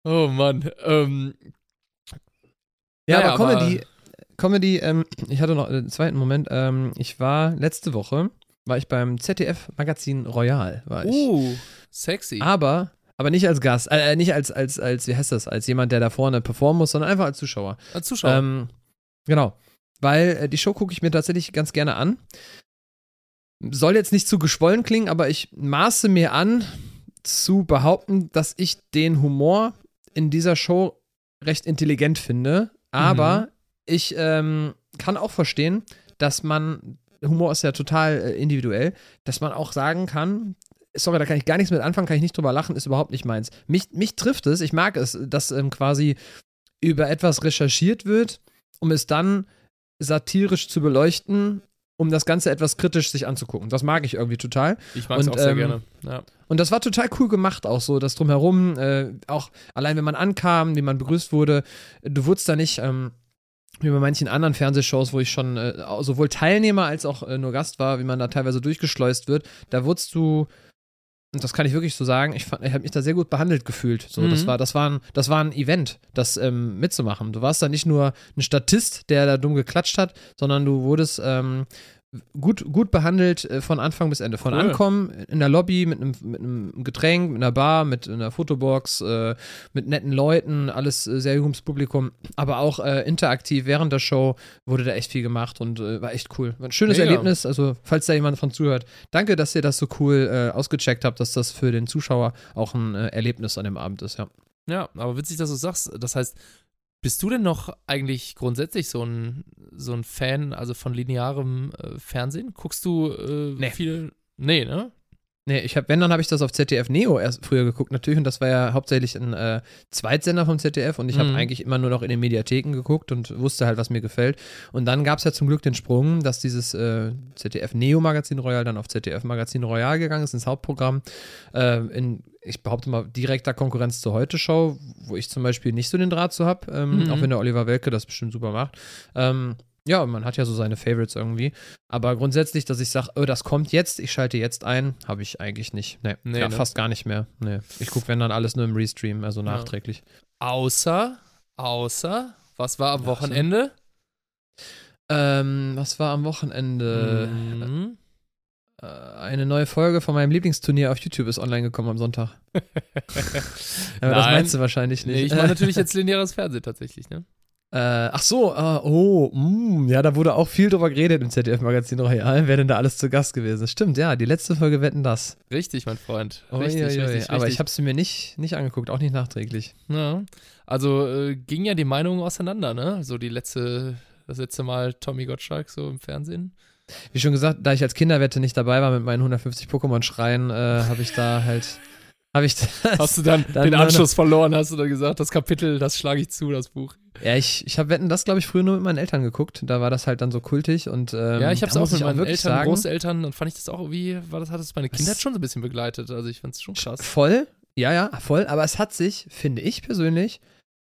Oh Mann. Ähm, Ja, Naja, aber aber- Comedy, Comedy, ähm, ich hatte noch einen zweiten Moment. Ähm, ich war letzte Woche, war ich beim ZDF-Magazin Royal, war ich. uh, sexy. Aber, aber nicht als Gast, äh, nicht als, als, als, wie heißt das, als jemand, der da vorne performen muss, sondern einfach als Zuschauer. Als Zuschauer. Ähm, genau. Weil äh, die Show gucke ich mir tatsächlich ganz gerne an. Soll jetzt nicht zu geschwollen klingen, aber ich maße mir an, zu behaupten, dass ich den Humor in dieser Show recht intelligent finde. Aber ich ähm, kann auch verstehen, dass man, Humor ist ja total äh, individuell, dass man auch sagen kann, sorry, da kann ich gar nichts mit anfangen, kann ich nicht drüber lachen, ist überhaupt nicht meins. Mich, mich trifft es, ich mag es, dass ähm, quasi über etwas recherchiert wird, um es dann satirisch zu beleuchten, um das Ganze etwas kritisch sich anzugucken. Das mag ich irgendwie total. ich mag es auch sehr ähm, gerne. Ja. Und das war total cool gemacht, auch so, das drumherum, äh, auch allein wenn man ankam, wie man begrüßt wurde, du wurdest da nicht, ähm, wie bei manchen anderen Fernsehshows, wo ich schon äh, sowohl Teilnehmer als auch äh, nur Gast war, wie man da teilweise durchgeschleust wird, da wurdest du, und das kann ich wirklich so sagen, ich, fand- ich habe mich da sehr gut behandelt gefühlt. So, das Mhm. war, das war ein, das war ein Event, das ähm, mitzumachen. Du warst da nicht nur ein Statist, der da dumm geklatscht hat, sondern du wurdest ähm, gut, gut behandelt äh, von Anfang bis Ende. Von Cool. Ankommen in der Lobby mit einem, mit einem Getränk, mit einer Bar, mit einer Fotobox, äh, mit netten Leuten, alles äh, sehr junges Publikum, aber auch äh, interaktiv während der Show wurde da echt viel gemacht und äh, war echt cool. War ein schönes Mega. Erlebnis, also falls da jemand von zuhört, danke, dass ihr das so cool ausgecheckt habt, dass das für den Zuschauer auch ein Erlebnis an dem Abend ist, ja. Ja, aber witzig, dass du sagst. Das heißt, bist du denn noch eigentlich grundsätzlich so ein, so ein Fan, also von linearem äh, Fernsehen? Guckst du äh, Nee. viel? Nee, ne? Nee, ich hab, wenn, dann habe ich das auf ZDF Neo erst früher geguckt, natürlich. Und das war ja hauptsächlich ein äh, Zweitsender vom ZDF. Und ich habe Mhm. eigentlich immer nur noch in den Mediatheken geguckt und wusste halt, was mir gefällt. Und dann gab es ja zum Glück den Sprung, dass dieses äh, ZDF Neo Magazin Royal dann auf ZDF Magazin Royal gegangen ist, ins Hauptprogramm. Äh, in, ich behaupte mal, direkter Konkurrenz zur Heute-Show, wo ich zum Beispiel nicht so den Draht zu habe, ähm, Mhm. auch wenn der Oliver Welke das bestimmt super macht. Ähm, ja, man hat ja so seine Favorites irgendwie. Aber grundsätzlich, dass ich sage, oh, das kommt jetzt, ich schalte jetzt ein, habe ich eigentlich nicht. Nee, Nee, ja, ne? fast gar nicht mehr. Nee. Ich gucke, wenn dann alles nur im Restream, also Ja. nachträglich. Außer, außer, was war am Ja, Wochenende? Ähm, was war am Wochenende? Mhm. Äh, eine neue Folge von meinem Lieblingsturnier auf YouTube ist online gekommen am Sonntag. Aber das Nein. meinst du wahrscheinlich nicht. Nee, ich meine natürlich jetzt lineares Fernsehen tatsächlich, ne? Äh, ach so, äh, oh, mm, ja, da wurde auch viel drüber geredet im ZDF-Magazin Royal, wer denn da alles zu Gast gewesen ist. Stimmt, ja, die letzte Folge wetten das. Richtig, mein Freund. Richtig, ui, ui. richtig, Aber richtig. ich habe sie mir nicht, nicht angeguckt, auch nicht nachträglich. Ja. Also äh, ging ja die Meinungen auseinander, ne? So die letzte, das letzte Mal Tommy Gottschalk so im Fernsehen. Wie schon gesagt, da ich als Kinderwette nicht dabei war mit meinen 150 Pokémon-Schreien, äh, habe ich da halt, habe ich das, Hast du dann, Dann den Anschluss verloren, hast du dann gesagt, das Kapitel, das schlage ich zu, das Buch. Ja, ich, ich habe Wetten das, glaube ich, früher nur mit meinen Eltern geguckt. Da war das halt dann so kultig und ähm, ja, ich habe es auch mit meinen wirklich Eltern, sagen, Großeltern, dann fand ich das auch irgendwie, war das, hat es meine Kindheit schon so ein bisschen begleitet. Also ich fand es schon krass. Voll, ja, ja, voll, aber es hat sich, finde ich persönlich,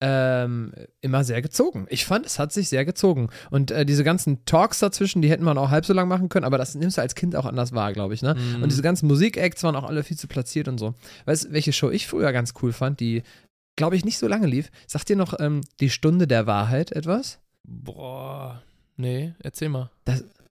ähm, immer sehr gezogen. Ich fand, es hat sich sehr gezogen. Und äh, diese ganzen Talks dazwischen, die hätten man auch halb so lang machen können, aber das nimmst du als Kind auch anders wahr, glaube ich, ne? Mhm. Und diese ganzen Musik-Acts waren auch alle viel zu platziert und so. Weißt du, welche Show ich früher ganz cool fand, die, glaube ich, nicht so lange lief? Sagt dir noch ähm, die Stunde der Wahrheit etwas? Boah, nee, erzähl mal.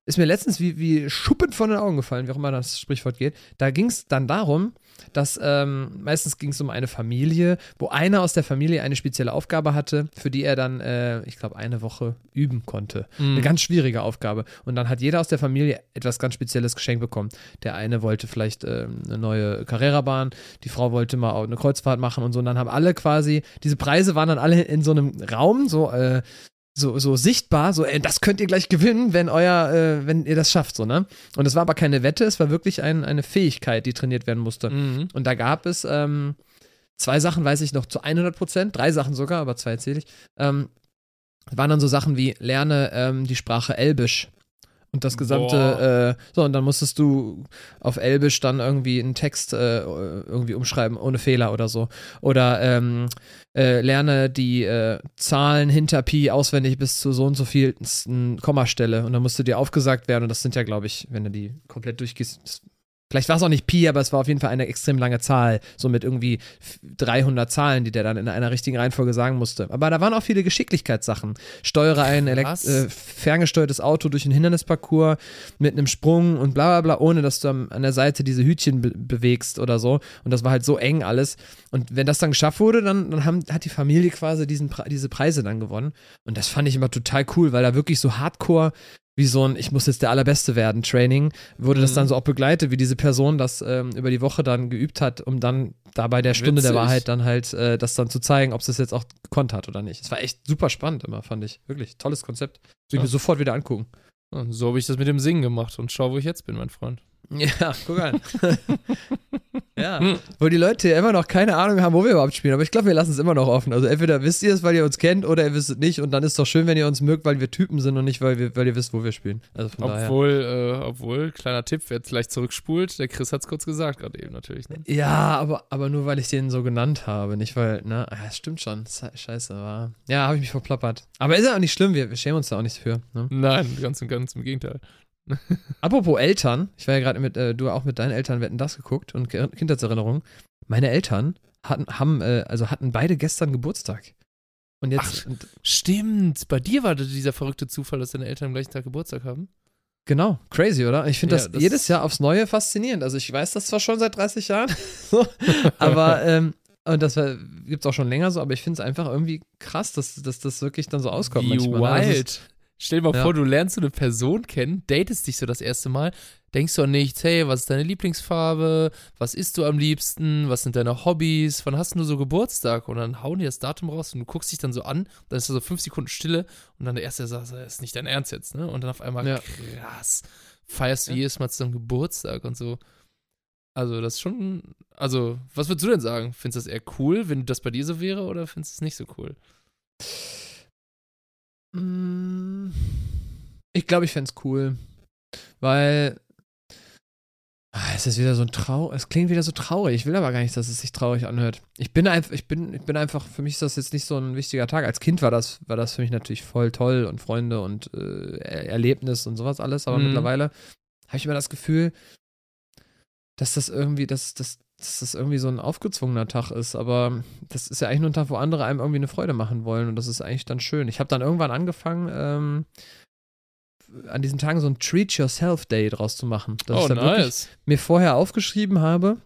Ist mir letztens wie, wie Schuppen von den Augen gefallen, wie auch immer das Sprichwort geht. Da ging es dann darum, dass ähm, meistens ging es um eine Familie, wo einer aus der Familie eine spezielle Aufgabe hatte, für die er dann, äh, ich glaube, eine Woche üben konnte. Mhm. Eine ganz schwierige Aufgabe. Und dann hat jeder aus der Familie etwas ganz Spezielles geschenkt bekommen. Der eine wollte vielleicht ähm, eine neue Carrera-Bahn, die Frau wollte mal auch eine Kreuzfahrt machen und so. Und dann haben alle quasi, diese Preise waren dann alle in so einem Raum, so, äh, so, so sichtbar, so, ey, das könnt ihr gleich gewinnen, wenn euer, äh, wenn ihr das schafft, so, ne? Und es war aber keine Wette, es war wirklich ein, eine Fähigkeit, die trainiert werden musste. Mhm. Und da gab es ähm, zwei Sachen, weiß ich noch, zu 100 Prozent, drei Sachen sogar, aber zwei erzähle ich. Ähm, waren dann so Sachen wie, lerne ähm, die Sprache Elbisch. Und das gesamte, äh, so, und dann musstest du auf Elbisch dann irgendwie einen Text äh, irgendwie umschreiben, ohne Fehler oder so. Oder ähm, äh, lerne die äh, Zahlen hinter Pi auswendig bis zu so und so viel n- Kommastelle. Und dann musste dir aufgesagt werden. Und das sind ja, glaube ich, wenn du die komplett durchgehst, Vielleicht war es auch nicht Pi, aber es war auf jeden Fall eine extrem lange Zahl, so mit irgendwie f- 300 Zahlen, die der dann in einer richtigen Reihenfolge sagen musste. Aber da waren auch viele Geschicklichkeitssachen. Steuere ein elekt äh, ferngesteuertes Auto durch einen Hindernisparcours mit einem Sprung und bla bla bla, ohne dass du an der Seite diese Hütchen be bewegst oder so. Und das war halt so eng alles. Und wenn das dann geschafft wurde, dann, dann haben, hat die Familie quasi diesen, diese Preise dann gewonnen. Und das fand ich immer total cool, weil da wirklich so hardcore wie so ein Ich muss jetzt der Allerbeste werden Training, wurde das Mhm. dann so auch begleitet, wie diese Person das ähm, über die Woche dann geübt hat, um dann da bei der Stunde der Witzig. Wahrheit dann halt äh, das dann zu zeigen, ob sie es jetzt auch gekonnt hat oder nicht. Es war echt super spannend immer, fand ich. Wirklich, tolles Konzept. Will ich Ja. mir sofort wieder angucken. Und so habe ich das mit dem Singen gemacht und schau, wo ich jetzt bin, mein Freund. Ja, guck an. ja, Hm. wo die Leute ja immer noch keine Ahnung haben, wo wir überhaupt spielen. Aber ich glaube, wir lassen es immer noch offen. Also entweder wisst ihr es, weil ihr uns kennt, oder ihr wisst es nicht. Und dann ist es doch schön, wenn ihr uns mögt, weil wir Typen sind und nicht, weil, wir, weil ihr wisst, wo wir spielen. Also von daher. Obwohl, äh, obwohl, kleiner Tipp, wer jetzt gleich zurückspult, der Chris hat es kurz gesagt gerade eben natürlich. Ne? Ja, aber, aber nur weil ich den so genannt habe, nicht weil, ne, ah, das stimmt schon. Scheiße, war. Ja, habe ich mich verplappert. Aber ist ja auch nicht schlimm, wir, wir schämen uns da auch nicht für. Ne? Nein, ganz und ganz im Gegenteil. Apropos Eltern, ich war ja gerade mit, äh, du auch mit deinen Eltern wetten das geguckt und Ge- Kindheitserinnerungen. Meine Eltern hatten, haben, äh, also hatten beide gestern Geburtstag. Und jetzt, und, Stimmt, bei dir war dieser verrückte Zufall, dass deine Eltern am gleichen Tag Geburtstag haben. genau, crazy, oder? Ich finde Ja, das, das- jedes Jahr aufs Neue faszinierend. Also ich weiß das zwar schon seit 30 Jahren, aber ähm, und das gibt es auch schon länger so, aber ich finde es einfach irgendwie krass, dass, dass das wirklich dann so auskommt Wie manchmal. ne? Also wild. Stell dir mal Ja. vor, du lernst so eine Person kennen, datest dich so das erste Mal, denkst du an nichts, hey, was ist deine Lieblingsfarbe, was isst du am liebsten, was sind deine Hobbys, wann hast du so Geburtstag? Und dann hauen die das Datum raus und du guckst dich dann so an, dann ist da so fünf Sekunden Stille und dann der Erste sagt, das ist nicht dein Ernst jetzt, ne? Und dann auf einmal, Ja. krass, feierst du Ja. jedes Mal zu deinem Geburtstag und so. Also, das ist schon, also, was würdest du denn sagen? Findest du das eher cool, wenn das bei dir so wäre, oder findest du es nicht so cool? Mm, Ich glaube, ich fände es cool. Weil. Ah, Es ist wieder so ein Trau. Es klingt wieder so traurig. Ich will aber gar nicht, dass es sich traurig anhört. Ich bin einfach, ich bin, ich bin einfach, für mich ist das jetzt nicht so ein wichtiger Tag. Als Kind war das, war das für mich natürlich voll toll und Freunde und äh, Er- Erlebnis und sowas alles. Aber Mhm. mittlerweile habe ich immer das Gefühl, dass das irgendwie, dass, dass, dass das irgendwie so ein aufgezwungener Tag ist. Aber das ist ja eigentlich nur ein Tag, wo andere einem irgendwie eine Freude machen wollen. Und das ist eigentlich dann schön. Ich habe dann irgendwann angefangen, ähm, an diesen Tagen so ein Treat Yourself Day draus zu machen. Dass oh, ich dann nice. mir vorher aufgeschrieben habe,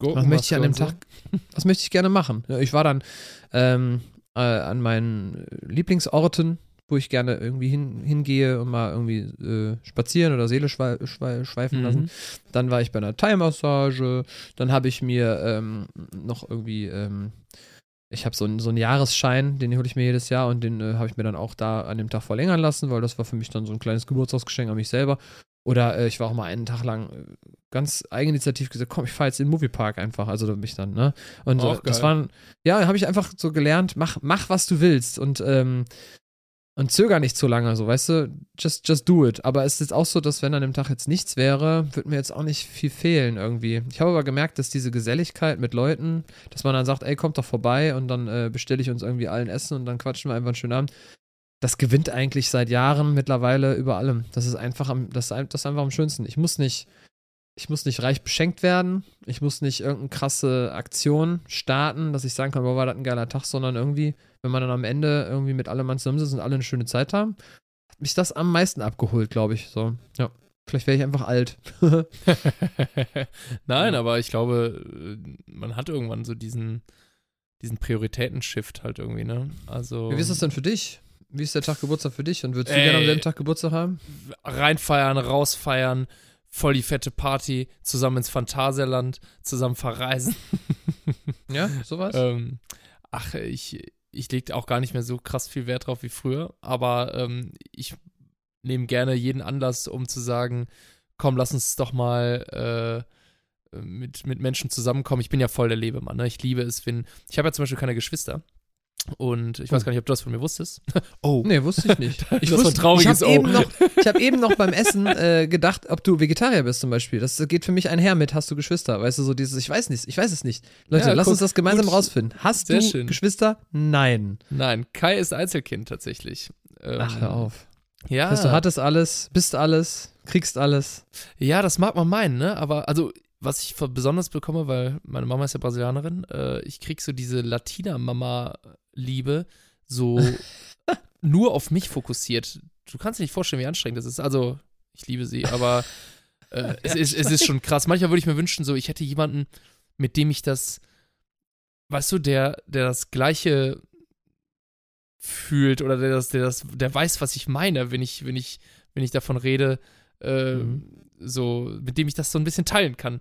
was möchte ich an dem und so. Tag, was möchte ich gerne machen. Ja, ich war dann ähm, äh, an meinen Lieblingsorten, wo ich gerne irgendwie hin, hingehe und mal irgendwie äh, spazieren oder Seele schwei schwei schweifen lassen. Mhm. Dann war ich bei einer Thai-Massage. Dann habe ich mir ähm, noch irgendwie, ähm, ich habe so, einen- so einen Jahresschein, den hole ich mir jedes Jahr und den äh, habe ich mir dann auch da an dem Tag verlängern lassen, weil das war für mich dann so ein kleines Geburtstagsgeschenk an mich selber. Oder äh, ich war auch mal einen Tag lang äh, ganz eigeninitiativ gesagt, komm, ich fahre jetzt in den Moviepark einfach. Also da bin ich dann, ne? Und Auch das geil. waren, ja, habe ich einfach so gelernt, mach, mach, was du willst und, ähm, und zöger nicht zu lange, so, weißt du, just, just do it. Aber es ist jetzt auch so, dass wenn an dem Tag jetzt nichts wäre, wird mir jetzt auch nicht viel fehlen irgendwie. Ich habe aber gemerkt, dass diese Geselligkeit mit Leuten, dass man dann sagt, ey, kommt doch vorbei und dann äh, bestelle ich uns irgendwie allen Essen und dann quatschen wir einfach einen schönen Abend. Das gewinnt eigentlich seit Jahren mittlerweile über allem. Das ist einfach am, das das einfach am schönsten. Ich muss nicht, ich muss nicht reich beschenkt werden. Ich muss nicht irgendeine krasse Aktion starten, dass ich sagen kann, boah, war das ein geiler Tag, sondern irgendwie, wenn man dann am Ende irgendwie mit allem zusammensitzt und alle eine schöne Zeit haben, hat mich das am meisten abgeholt, glaube ich. So, ja. Vielleicht wäre ich einfach alt. Nein, Ja. aber ich glaube, äh, man hat irgendwann so diesen, diesen Prioritäten-Shift halt irgendwie, ne? Also Wie ist das denn für dich? Wie ist der Tag Geburtstag für dich? Und würdest du Ey. gerne am selben Tag Geburtstag haben? reinfeiern, rausfeiern, voll die fette Party, zusammen ins Phantasialand, zusammen verreisen. Ja, sowas? ähm, ach, ich, ich lege auch gar nicht mehr so krass viel Wert drauf wie früher, aber ähm, ich nehme gerne jeden Anlass, um zu sagen, komm, lass uns doch mal äh, mit, mit Menschen zusammenkommen. Ich bin ja voll der Lebemann. Ne? Ich liebe es, wenn. Ich habe ja zum Beispiel keine Geschwister. Und ich weiß Oh. gar nicht, ob du das von mir wusstest. oh. Nee, wusste ich nicht. Ich Das ein wusste, trauriges ich habe Oh. eben, noch, ich hab eben noch beim Essen äh, gedacht, ob du Vegetarier bist zum Beispiel. Das geht für mich einher mit, hast du Geschwister? Weißt du, so dieses, ich weiß nicht, ich weiß es nicht. Leute, Ja, lass guck, uns das gemeinsam gut. rausfinden. Hast Sehr du schön. Geschwister? Nein. Nein, Kai ist Einzelkind tatsächlich. Ähm, Ach, hör auf. Ja. Weißt du, hattest alles, bist alles, kriegst alles. Ja, das mag man meinen, ne? Aber also, was ich besonders bekomme, weil meine Mama ist ja Brasilianerin, äh, ich krieg so diese Latina-Mama-Liebe so nur auf mich fokussiert. Du kannst dir nicht vorstellen, wie anstrengend das ist. Also, ich liebe sie, aber äh, es, ist, es ist schon krass. Manchmal würde ich mir wünschen, so, ich hätte jemanden, mit dem ich das, weißt du, der, der das Gleiche fühlt oder der das, der das, der weiß, was ich meine, wenn ich, wenn ich, wenn ich davon rede, äh, Mhm. so, mit dem ich das so ein bisschen teilen kann.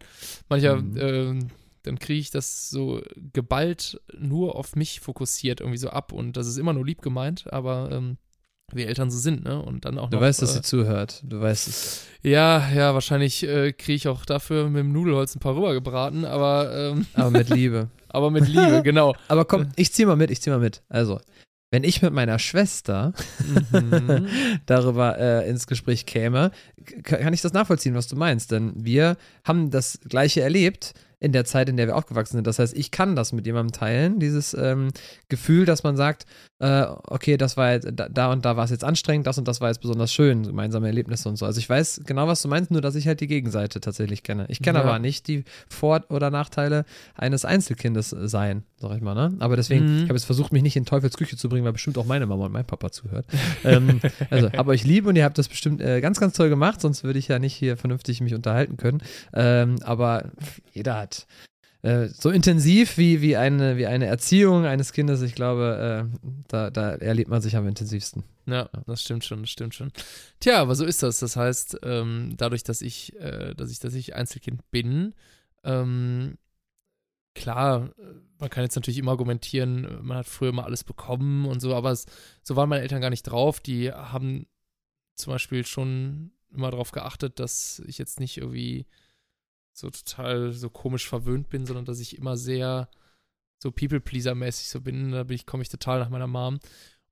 Manchmal, Mhm. ähm, dann kriege ich das so geballt nur auf mich fokussiert irgendwie so ab und das ist immer nur lieb gemeint, aber ähm, wie Eltern so sind, ne? Und dann auch Du noch. weißt, dass äh, sie zuhört. Du weißt es. ja, ja, wahrscheinlich äh, kriege ich auch dafür mit dem Nudelholz ein paar rübergebraten, aber, ähm, Aber mit Liebe. aber mit Liebe, genau. Aber komm, ich zieh mal mit, ich zieh mal mit. Also, wenn ich mit meiner Schwester Mhm. darüber äh, ins Gespräch käme, kann ich das nachvollziehen, was du meinst. Denn wir haben das Gleiche erlebt in der Zeit, in der wir aufgewachsen sind. Das heißt, ich kann das mit jemandem teilen, dieses ähm, Gefühl, dass man sagt, äh, okay, das war jetzt, da, und da war es jetzt anstrengend, das und das war jetzt besonders schön, gemeinsame Erlebnisse und so. Also ich weiß genau, was du meinst, nur dass ich halt die Gegenseite tatsächlich kenne. Ich kenne Ja. aber nicht die Vor- oder Nachteile eines Einzelkindes sein, sag ich mal, ne? Aber deswegen, Mhm. ich habe jetzt versucht, mich nicht in Teufels Küche zu bringen, weil bestimmt auch meine Mama und mein Papa zuhört. ähm, also, aber ich liebe und ihr habt das bestimmt äh, ganz, ganz toll gemacht, sonst würde ich ja nicht hier vernünftig mich unterhalten können. Ähm, aber jeder hat, äh, so intensiv wie, wie, eine, wie eine Erziehung eines Kindes, ich glaube, äh, da, da erlebt man sich am intensivsten. Ja, das stimmt schon, das stimmt schon. Tja, aber so ist das. Das heißt, ähm, dadurch, dass ich, äh, dass ich, dass ich Einzelkind bin, ähm, klar, man kann jetzt natürlich immer argumentieren, man hat früher mal alles bekommen und so, aber es, so waren meine Eltern gar nicht drauf. Die haben zum Beispiel schon immer darauf geachtet, dass ich jetzt nicht irgendwie so total so komisch verwöhnt bin, sondern dass ich immer sehr so People-Pleaser-mäßig so bin. Da bin ich, komme ich total nach meiner Mom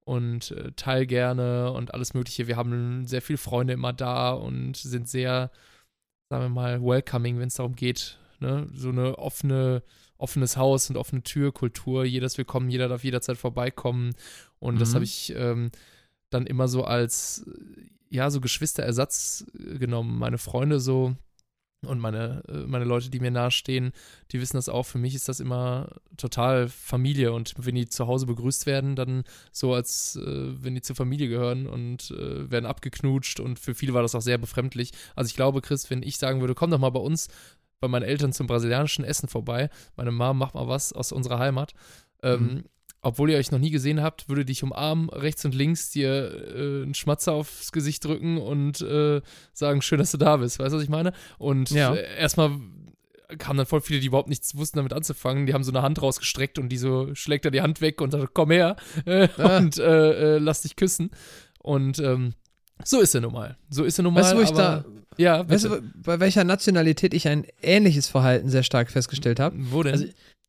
und äh, teil gerne und alles Mögliche. Wir haben sehr viele Freunde immer da und sind sehr, sagen wir mal, welcoming, wenn es darum geht, ne? so eine offene, offenes Haus und offene Türkultur. Jeder ist willkommen, jeder darf jederzeit vorbeikommen. Und mhm. das habe ich ähm, dann immer so als, ja, so Geschwisterersatz äh, genommen. Meine Freunde so und meine, äh, meine Leute, die mir nahestehen, die wissen das auch. Für mich ist das immer total Familie. Und wenn die zu Hause begrüßt werden, dann so, als äh, wenn die zur Familie gehören und äh, werden abgeknutscht. Und für viele war das auch sehr befremdlich. Also ich glaube, Chris, wenn ich sagen würde, komm doch mal bei uns, bei meinen Eltern zum brasilianischen Essen vorbei. Meine Mom macht mal was aus unserer Heimat. Ähm, mhm obwohl ihr euch noch nie gesehen habt, würde dich umarmen, rechts und links dir äh, einen Schmatzer aufs Gesicht drücken und äh, sagen, schön, dass du da bist. Weißt du, was ich meine? Und ja. äh, erstmal kamen dann voll viele, die überhaupt nichts wussten, damit anzufangen. Die haben so eine Hand rausgestreckt und die so schlägt er die Hand weg und sagt, komm her äh, ah. und äh, lass dich küssen. Und ähm, so ist er nun mal. So ist er nun mal. Weißt du, wo ich da. Ja, bitte. weißt du, bei welcher Nationalität ich ein ähnliches Verhalten sehr stark festgestellt habe? Wo denn? Also,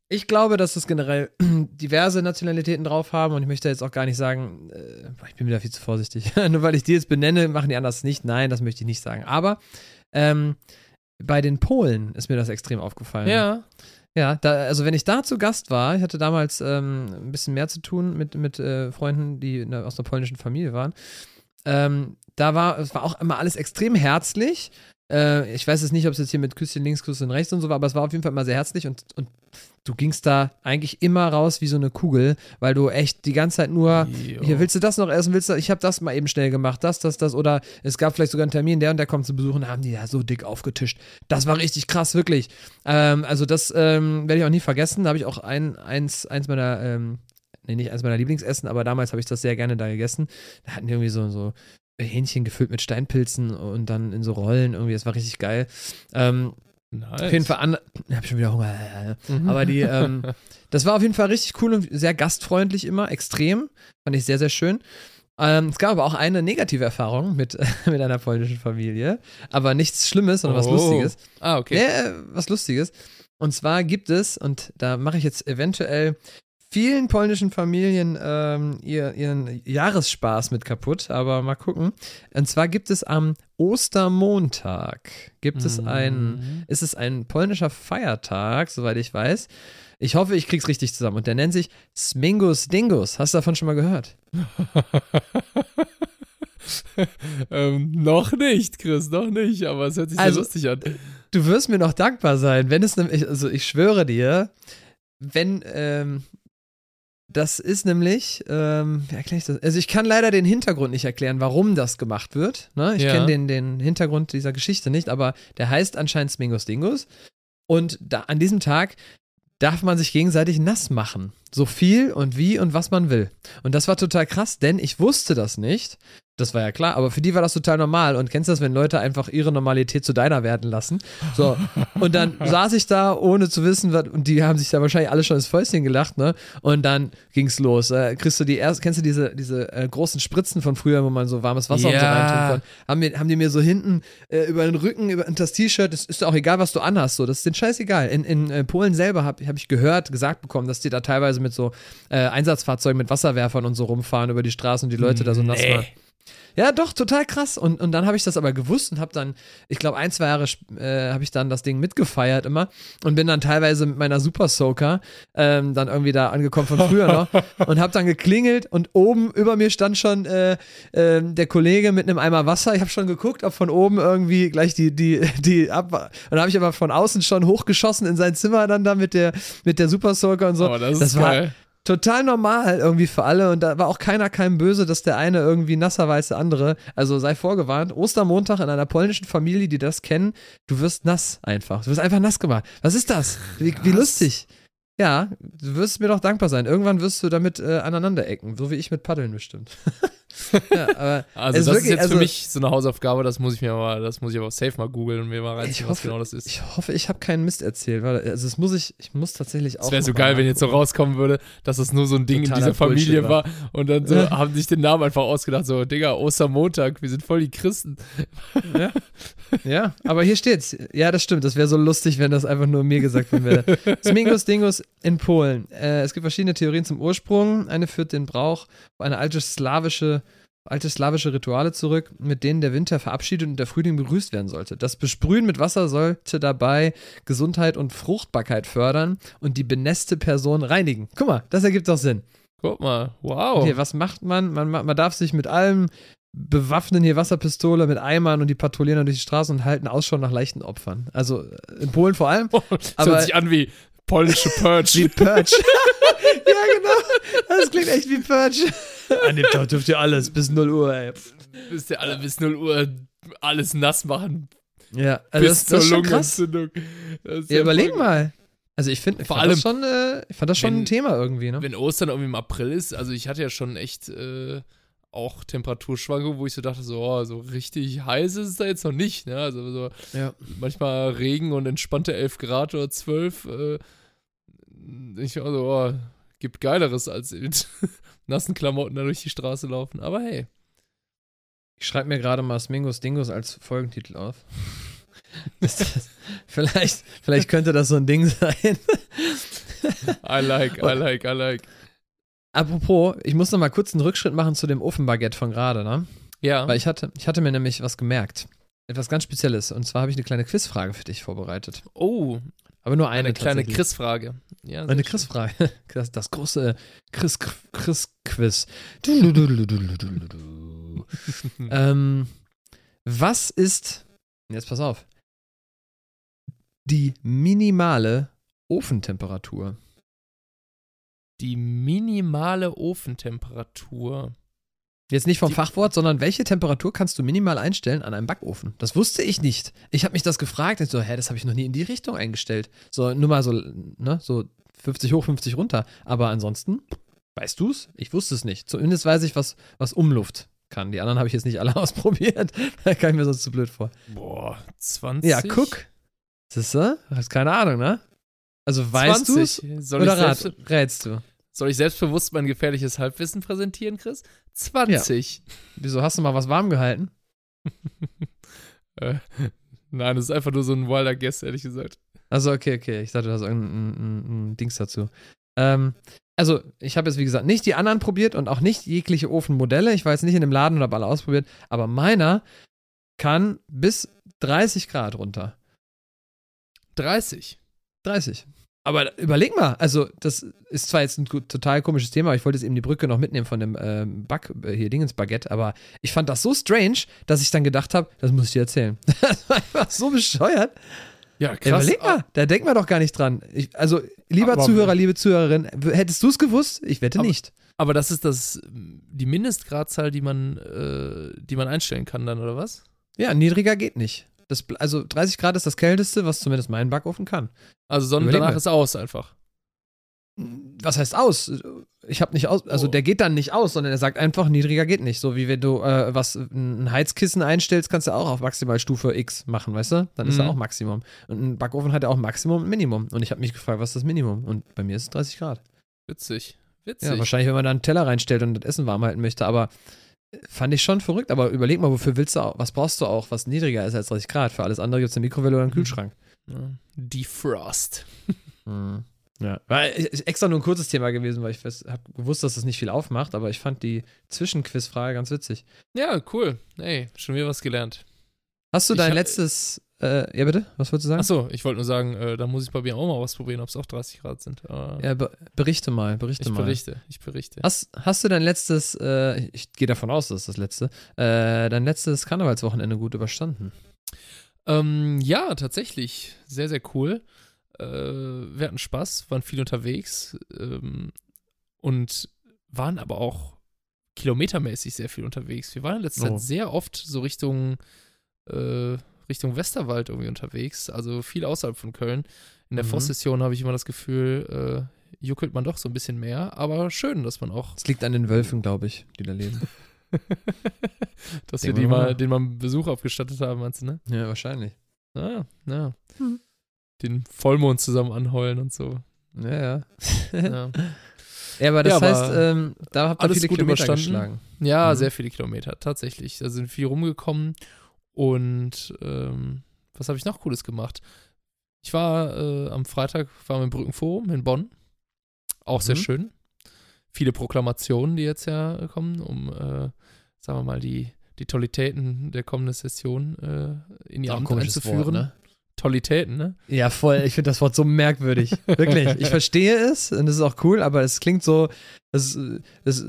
ich glaube, dass es generell diverse Nationalitäten drauf haben und ich möchte jetzt auch gar nicht sagen, äh, ich bin wieder viel zu vorsichtig. Nur weil ich die jetzt benenne, machen die anders nicht. Nein, das möchte ich nicht sagen. Aber ähm, bei den Polen ist mir das extrem aufgefallen. Ja. Ja, da, also wenn ich da zu Gast war, ich hatte damals ähm, ein bisschen mehr zu tun mit, mit äh, Freunden, die ne, aus einer polnischen Familie waren. Ähm, da war, es war auch immer alles extrem herzlich. Äh, ich weiß jetzt nicht, ob es jetzt hier mit Küsschen links, Küsschen rechts und so war, aber es war auf jeden Fall immer sehr herzlich und, und du gingst da eigentlich immer raus wie so eine Kugel, weil du echt die ganze Zeit nur, jo. hier willst du das noch essen, willst du, ich habe das mal eben schnell gemacht, das, das, das, oder es gab vielleicht sogar einen Termin, der und der kommt zu besuchen, haben die ja so dick aufgetischt. Das war richtig krass, wirklich. Ähm, also das ähm, werde ich auch nie vergessen. Da habe ich auch ein, eins, eins meiner, ähm, nee, nicht eins meiner Lieblingsessen, aber damals habe ich das sehr gerne da gegessen. Da hatten die irgendwie so, so Hähnchen gefüllt mit Steinpilzen und dann in so Rollen irgendwie. Das war richtig geil. Ähm, nice. Auf jeden Fall an. Ich habe schon wieder Hunger. Mhm. Aber die, ähm, das war auf jeden Fall richtig cool und sehr gastfreundlich immer, extrem. Fand ich sehr, sehr schön. Ähm, es gab aber auch eine negative Erfahrung mit, mit einer polnischen Familie. Aber nichts Schlimmes, sondern oh. was Lustiges. Ah, okay. Ja, was Lustiges. Und zwar gibt es, und da mache ich jetzt eventuell vielen polnischen Familien ähm, ihr, ihren Jahresspaß mit kaputt, aber mal gucken. Und zwar gibt es am Ostermontag, gibt es ein, mhm. ist es ein polnischer Feiertag, soweit ich weiß. Ich hoffe, ich krieg's richtig zusammen. Und der nennt sich Smingus Dingus. Hast du davon schon mal gehört? ähm, noch nicht, Chris, noch nicht, aber es hört sich also, sehr lustig an. Du wirst mir noch dankbar sein, wenn es nämlich, also ich schwöre dir, wenn, ähm, das ist nämlich, ähm, wie erkläre ich das? Also ich kann leider den Hintergrund nicht erklären, warum das gemacht wird. Ne? Ich ja. kenne den, den Hintergrund dieser Geschichte nicht, aber der heißt anscheinend Smingus Dingus. Und da, an diesem Tag darf man sich gegenseitig nass machen. So viel und wie und was man will. Und das war total krass, denn ich wusste das nicht. Das war ja klar, aber für die war das total normal. Und kennst du das, wenn Leute einfach ihre Normalität zu deiner werden lassen? So. Und dann saß ich da, ohne zu wissen, was, und die haben sich da wahrscheinlich alle schon ins Fäustchen gelacht, ne? Und dann ging's los. Äh, kriegst du die erst, kennst du diese, diese äh, großen Spritzen von früher, wo man so warmes Wasser ja. und so reintun kann? Haben, mir, haben die mir so hinten äh, über den Rücken, über das T-Shirt, das ist auch egal, was du anhast, so. Das ist den scheißegal. In, in äh, Polen selber habe hab ich gehört, gesagt bekommen, dass die da teilweise mit so äh, Einsatzfahrzeugen mit Wasserwerfern und so rumfahren über die Straßen und die Leute da so nass machen. Ja, doch, total krass. Und, und dann habe ich das aber gewusst und habe dann, ich glaube, ein, zwei Jahre äh, habe ich dann das Ding mitgefeiert immer und bin dann teilweise mit meiner Super Soaker ähm, dann irgendwie da angekommen von früher noch und habe dann geklingelt und oben über mir stand schon äh, äh, der Kollege mit einem Eimer Wasser. Ich habe schon geguckt, ob von oben irgendwie gleich die, die, die ab. Und dann habe ich aber von außen schon hochgeschossen in sein Zimmer dann da mit der, mit der Super Soaker und so. Oh, das, das war, total normal irgendwie für alle und da war auch keiner keinem böse, dass der eine irgendwie nasser weiß, der andere. Also sei vorgewarnt, Ostermontag in einer polnischen Familie, die das kennen, du wirst nass einfach. Du wirst einfach nass gemacht. Was ist das? Wie, wie lustig. Ja, du wirst mir doch dankbar sein. Irgendwann wirst du damit äh, aneinander ecken, so wie ich mit Paddeln bestimmt. ja, also das wirklich, ist jetzt also, für mich so eine Hausaufgabe, das muss ich mir mal, das muss ich aber safe mal googeln und mir mal reinziehen, was genau das ist. Ich hoffe, ich habe keinen Mist erzählt, weil also das muss ich, ich muss tatsächlich auch. Es wäre so geil, wenn jetzt so rauskommen würde, dass das nur so ein Ding in dieser Familie war. war und dann so haben sich den Namen einfach ausgedacht, so Digga, Ostermontag, wir sind voll die Christen. Ja, ja aber hier steht's. Ja, das stimmt, das wäre so lustig, wenn das einfach nur mir gesagt wäre. Smingus Dingus in Polen. Äh, es gibt verschiedene Theorien zum Ursprung. Eine führt den Brauch auf eine alte slawische alte slawische Rituale zurück, mit denen der Winter verabschiedet und der Frühling begrüßt werden sollte. Das Besprühen mit Wasser sollte dabei Gesundheit und Fruchtbarkeit fördern und die benässte Person reinigen. Guck mal, das ergibt doch Sinn. Guck mal, wow. Okay, was macht man? Man, man darf sich mit allem bewaffnen, hier Wasserpistole mit Eimern und die patrouillieren dann durch die Straßen und halten Ausschau nach leichten Opfern. Also in Polen vor allem. Oh, das aber, hört sich an wie polnische Purge. Wie Purge. ja, genau. Das klingt echt wie Purge. An dem Tag dürft ihr alles bis 0 Uhr, ey. Müsst ihr alle bis 0 Uhr alles nass machen. Ja, also bis das, zur Lungenentzündung. Ja, überleg voll. mal. Also ich finde, vor allem das schon, äh, ich fand das schon wenn, ein Thema irgendwie, ne? Wenn Ostern irgendwie im April ist, also ich hatte ja schon echt äh, auch Temperaturschwankungen, wo ich so dachte, so, oh, so richtig heiß ist es da jetzt noch nicht, ne? Also so ja. manchmal Regen und entspannte 11 Grad oder 12. Äh, ich war so, oh, gibt Geileres als mit nassen Klamotten da durch die Straße laufen. Aber hey. Ich schreibe mir gerade mal Smingos Dingos als Folgentitel auf. das, vielleicht, vielleicht könnte das so ein Ding sein. I like, I like, I like. Apropos, ich muss noch mal kurz einen Rückschritt machen zu dem Ofenbaguette von gerade, ne? Ja. Weil ich hatte, ich hatte mir nämlich was gemerkt. Etwas ganz Spezielles. Und zwar habe ich eine kleine Quizfrage für dich vorbereitet. Oh, aber nur eine, eine kleine Chris-Frage. Ja, eine Chris-Frage. Das, das, große Chris-Quiz. ähm, was ist, jetzt pass auf, die minimale Ofentemperatur? Die minimale Ofentemperatur. Jetzt nicht vom die, Fachwort, sondern welche Temperatur kannst du minimal einstellen an einem Backofen? Das wusste ich nicht. Ich habe mich das gefragt und so, hä, das habe ich noch nie in die Richtung eingestellt. So, nur mal so, ne, so 50 hoch, 50 runter. Aber ansonsten, weißt du es? Ich wusste es nicht. Zumindest weiß ich, was, was Umluft kann. Die anderen habe ich jetzt nicht alle ausprobiert. da kann ich mir sonst zu blöd vor. Boah, 20? Ja, guck. Siehst du? Hast keine Ahnung, ne? Also weißt du es oder rat, rätst du? Soll ich selbstbewusst mein gefährliches Halbwissen präsentieren, Chris? 20. Ja. Wieso hast du mal was warm gehalten? äh, nein, das ist einfach nur so ein wilder Guess, ehrlich gesagt. Also, okay, okay. Ich dachte, du hast irgendein ein, ein Dings dazu. Ähm, also, ich habe jetzt, wie gesagt, nicht die anderen probiert und auch nicht jegliche Ofenmodelle. Ich war jetzt nicht in dem Laden und habe alle ausprobiert. Aber meiner kann bis 30 Grad runter. 30? 30. Aber überleg mal, also das ist zwar jetzt ein total komisches Thema, aber ich wollte jetzt eben die Brücke noch mitnehmen von dem ähm, Back, äh, hier Dingens Baguette, aber ich fand das so strange, dass ich dann gedacht habe, das muss ich dir erzählen. das war einfach so bescheuert. Ja, krass. Überleg mal, da denkt man doch gar nicht dran. Ich, also, lieber aber, Zuhörer, liebe Zuhörerin, hättest du es gewusst? Ich wette aber, nicht. Aber das ist das die Mindestgradzahl, die man, äh, die man einstellen kann dann, oder was? Ja, niedriger geht nicht. Das, also 30 Grad ist das kälteste, was zumindest mein Backofen kann. Also Sonne danach ist aus einfach. Was heißt aus? Ich habe nicht aus, also oh. der geht dann nicht aus, sondern er sagt einfach, niedriger geht nicht. So wie wenn du äh, was ein Heizkissen einstellst, kannst du auch auf Maximalstufe X machen, weißt du? Dann ist mhm. er auch Maximum. Und ein Backofen hat ja auch Maximum und Minimum. Und ich habe mich gefragt, was ist das Minimum? Und bei mir ist es 30 Grad. Witzig. Witzig. Ja, wahrscheinlich, wenn man da einen Teller reinstellt und das Essen warm halten möchte, aber Fand ich schon verrückt, aber überleg mal, wofür willst du auch, was brauchst du auch, was niedriger ist als 30 Grad? Für alles andere gibt es eine Mikrowelle oder einen. Kühlschrank. Defrost. mhm. Ja, war extra nur ein kurzes Thema gewesen, weil ich habe gewusst, dass das nicht viel aufmacht, aber ich fand die Zwischenquizfrage ganz witzig. Ja, cool. Ey, schon wieder was gelernt. Hast du dein letztes äh, ja, bitte? Was wolltest du sagen? Achso, ich wollte nur sagen, äh, da muss ich bei mir auch mal was probieren, ob es auch 30 Grad sind. Äh, ja, be berichte mal, berichte ich mal. Berichte, ich berichte. Hast, hast du dein letztes, äh, ich gehe davon aus, das ist das letzte, äh, dein letztes Karnevalswochenende gut überstanden? Ähm, ja, tatsächlich. Sehr, sehr cool. Äh, wir hatten Spaß, waren viel unterwegs. Ähm, und waren aber auch kilometermäßig sehr viel unterwegs. Wir waren in letzter Oh. Zeit sehr oft so Richtung, äh, Richtung Westerwald irgendwie unterwegs, also viel außerhalb von Köln. In der Mhm. Voss-Session habe ich immer das Gefühl, äh, juckelt man doch so ein bisschen mehr, aber schön, dass man auch, Es liegt an den Wölfen, glaube ich, die da leben. dass wir Denken die wir mal, den mal einen Besuch abgestattet haben, meinst du, ne? ja, wahrscheinlich. Ah, ja. Hm. Den Vollmond zusammen anheulen und so. Ja, ja. Ja, Ja, aber das Ja, aber heißt, ähm, da habt ihr alles viele gut Kilometer überstanden. geschlagen. ja Mhm. sehr viele Kilometer, tatsächlich. Da sind viel rumgekommen und ähm, was habe ich noch Cooles gemacht? Ich war äh, am Freitag war im Brückenforum in Bonn. Auch sehr Mhm. schön. Viele Proklamationen, die jetzt ja kommen, um, äh, sagen wir mal, die, die Tollitäten der kommenden Session äh, in ein Amt einzuführen. Wort, ne? Tollitäten, ne? Ja, voll. Ich finde das Wort so merkwürdig. Wirklich. Ich verstehe es und es ist auch cool, aber es klingt so. Das, das,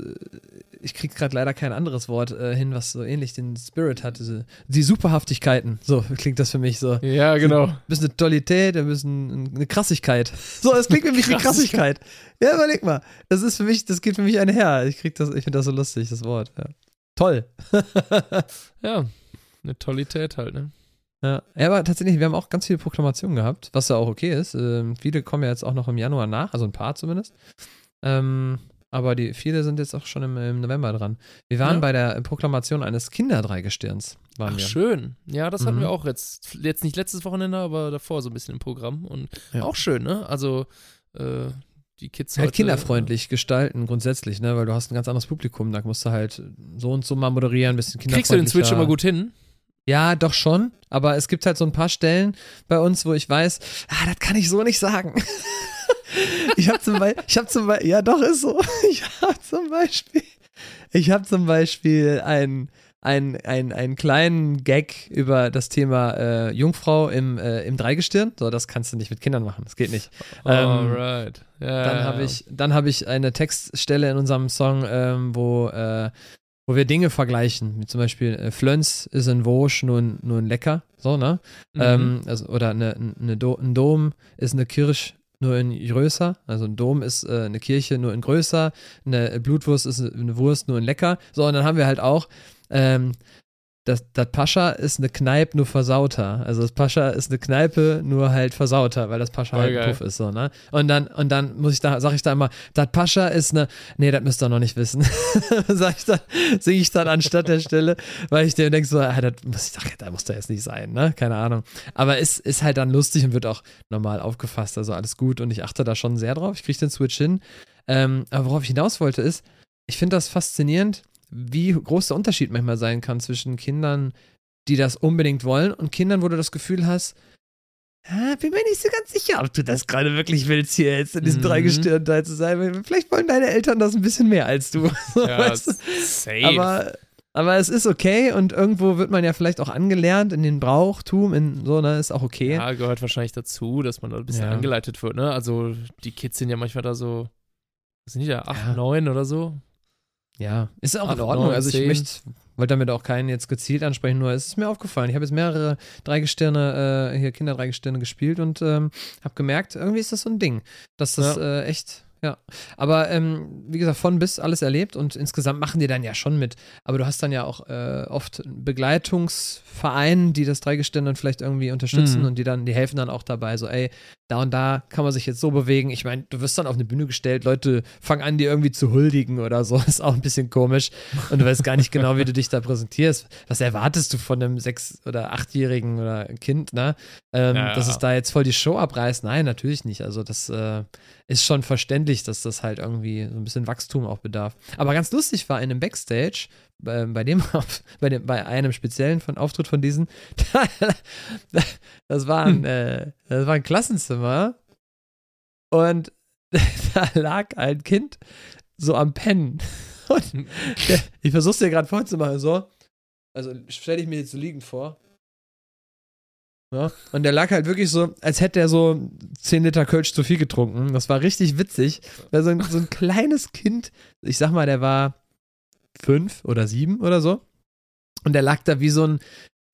ich kriege gerade leider kein anderes Wort äh, hin, was so ähnlich den Spirit hat. Diese, die Superhaftigkeiten. So klingt das für mich so. Ja, genau. Ein bisschen eine Tollität, ein bisschen eine Krassigkeit. So, es klingt für mich wie Krassigkeit. Ja, überleg mal. Das ist für mich, das geht für mich einher. Ich krieg das, ich finde das so lustig, das Wort. Ja. Toll. Ja, eine Tollität halt, ne? Ja. ja, aber tatsächlich, wir haben auch ganz viele Proklamationen gehabt, was ja auch okay ist. Ähm, viele kommen ja jetzt auch noch im Januar nach, also ein paar zumindest. Ähm, aber die viele sind jetzt auch schon im, im November dran. Wir waren Ja. bei der Proklamation eines Kinderdreigestirns. Waren Ach, wir. schön. Ja, das hatten Mhm. wir auch jetzt, jetzt nicht letztes Wochenende, aber davor so ein bisschen im Programm. Und Ja. auch schön, ne? Also, äh, die Kids Halt heute, kinderfreundlich gestalten grundsätzlich, ne? Weil du hast ein ganz anderes Publikum, da musst du halt so und so mal moderieren, ein bisschen Äh, kriegst du den. Switch immer gut hin? Ja, doch schon. Aber es gibt halt so ein paar Stellen bei uns, wo ich weiß, ah, das kann ich so nicht sagen. ich habe zum Beispiel, ich habe zum Beispiel, ja doch ist so. Ich habe zum Beispiel, ich habe zum Beispiel einen ein, ein, einen kleinen Gag über das Thema äh, Jungfrau im, äh, im Dreigestirn. So, das kannst du nicht mit Kindern machen. Das geht nicht. Ähm, Alright. Ja, Dann habe ich, dann habe ich eine Textstelle in unserem Song, ähm, wo, äh, wo wir Dinge vergleichen. Wie zum Beispiel, äh, Flöns ist ein Wosch nur, ein- nur ein Lecker. So, ne? Mhm. Ähm, also, oder eine, eine Do ein Dom ist eine Kirche nur in größer. Also ein Dom ist äh, eine Kirche nur in größer. Eine Blutwurst ist eine Wurst nur in lecker. So, und dann haben wir halt auch, ähm, das, das Pascha ist eine Kneipe nur versauter. Also das Pascha ist eine Kneipe nur halt versauter, weil das Pascha Voll halt geil. Puff ist so, ne? Und dann, und dann muss ich da, sag ich da immer, das Pascha ist eine, nee, das müsst ihr noch nicht wissen. sag ich dann, singe ich dann anstatt der Stelle, weil ich dir denke so, ah, das muss ich, ach, da muss da jetzt nicht sein, ne? Keine Ahnung. Aber es ist halt dann lustig und wird auch normal aufgefasst, also alles gut und ich achte da schon sehr drauf. Ich kriege den Switch hin. Ähm, aber worauf ich hinaus wollte ist, ich finde das faszinierend, wie groß der Unterschied manchmal sein kann zwischen Kindern, die das unbedingt wollen und Kindern, wo du das Gefühl hast, ah, bin mir nicht so ganz sicher, ob du das gerade wirklich willst, hier jetzt in diesem Mhm. Dreigestirnteil zu sein. Vielleicht wollen deine Eltern das ein bisschen mehr als du. ja, safe. aber, aber es ist okay und irgendwo wird man ja vielleicht auch angelernt in den Brauchtum, in so, ne, ist auch okay. ja, gehört wahrscheinlich dazu, dass man da ein bisschen Ja. angeleitet wird, ne? Also, die Kids sind ja manchmal da so, was sind die da, 8, Ja. 9 oder so? Ja, ist auch in Acht, Ordnung. neun, also ich möchte, wollte damit auch keinen jetzt gezielt ansprechen, nur es ist mir aufgefallen. Ich habe jetzt mehrere Dreigestirne, äh, hier Kinderdreigestirne gespielt und ähm, habe gemerkt, irgendwie ist das so ein Ding, dass das äh, echt, ja. Aber ähm, wie gesagt, von bis alles erlebt und insgesamt machen die dann ja schon mit. Aber du hast dann ja auch äh, oft Begleitungsvereine, die das Dreigestirn dann vielleicht irgendwie unterstützen Mhm. und die dann, die helfen dann auch dabei, so ey, da und da kann man sich jetzt so bewegen. Ich meine, du wirst dann auf eine Bühne gestellt, Leute fangen an, dir irgendwie zu huldigen oder so. Ist auch ein bisschen komisch. Und du weißt gar nicht genau, wie du dich da präsentierst. Was erwartest du von einem sechs- oder achtjährigen oder Kind, ne? Ähm, Ja, ja. Dass es da jetzt voll die Show abreißt? Nein, natürlich nicht. Also, das äh, ist schon verständlich, dass das halt irgendwie so ein bisschen Wachstum auch bedarf. Aber ganz lustig war in einem Backstage, bei, bei dem, bei dem, bei einem speziellen von Auftritt von diesen, das war ein, äh, das war ein Klassenzimmer und da lag ein Kind so am Pennen. Und der, ich versuch's dir gerade vorzumachen, so. Also stell dich mir jetzt so liegend vor. Ja, und der lag halt wirklich so, als hätte er so 10 Liter Kölsch zu viel getrunken. Das war richtig witzig. Weil so ein, so ein kleines Kind, ich sag mal, der war fünf oder sieben oder so. Und der lag da wie so ein,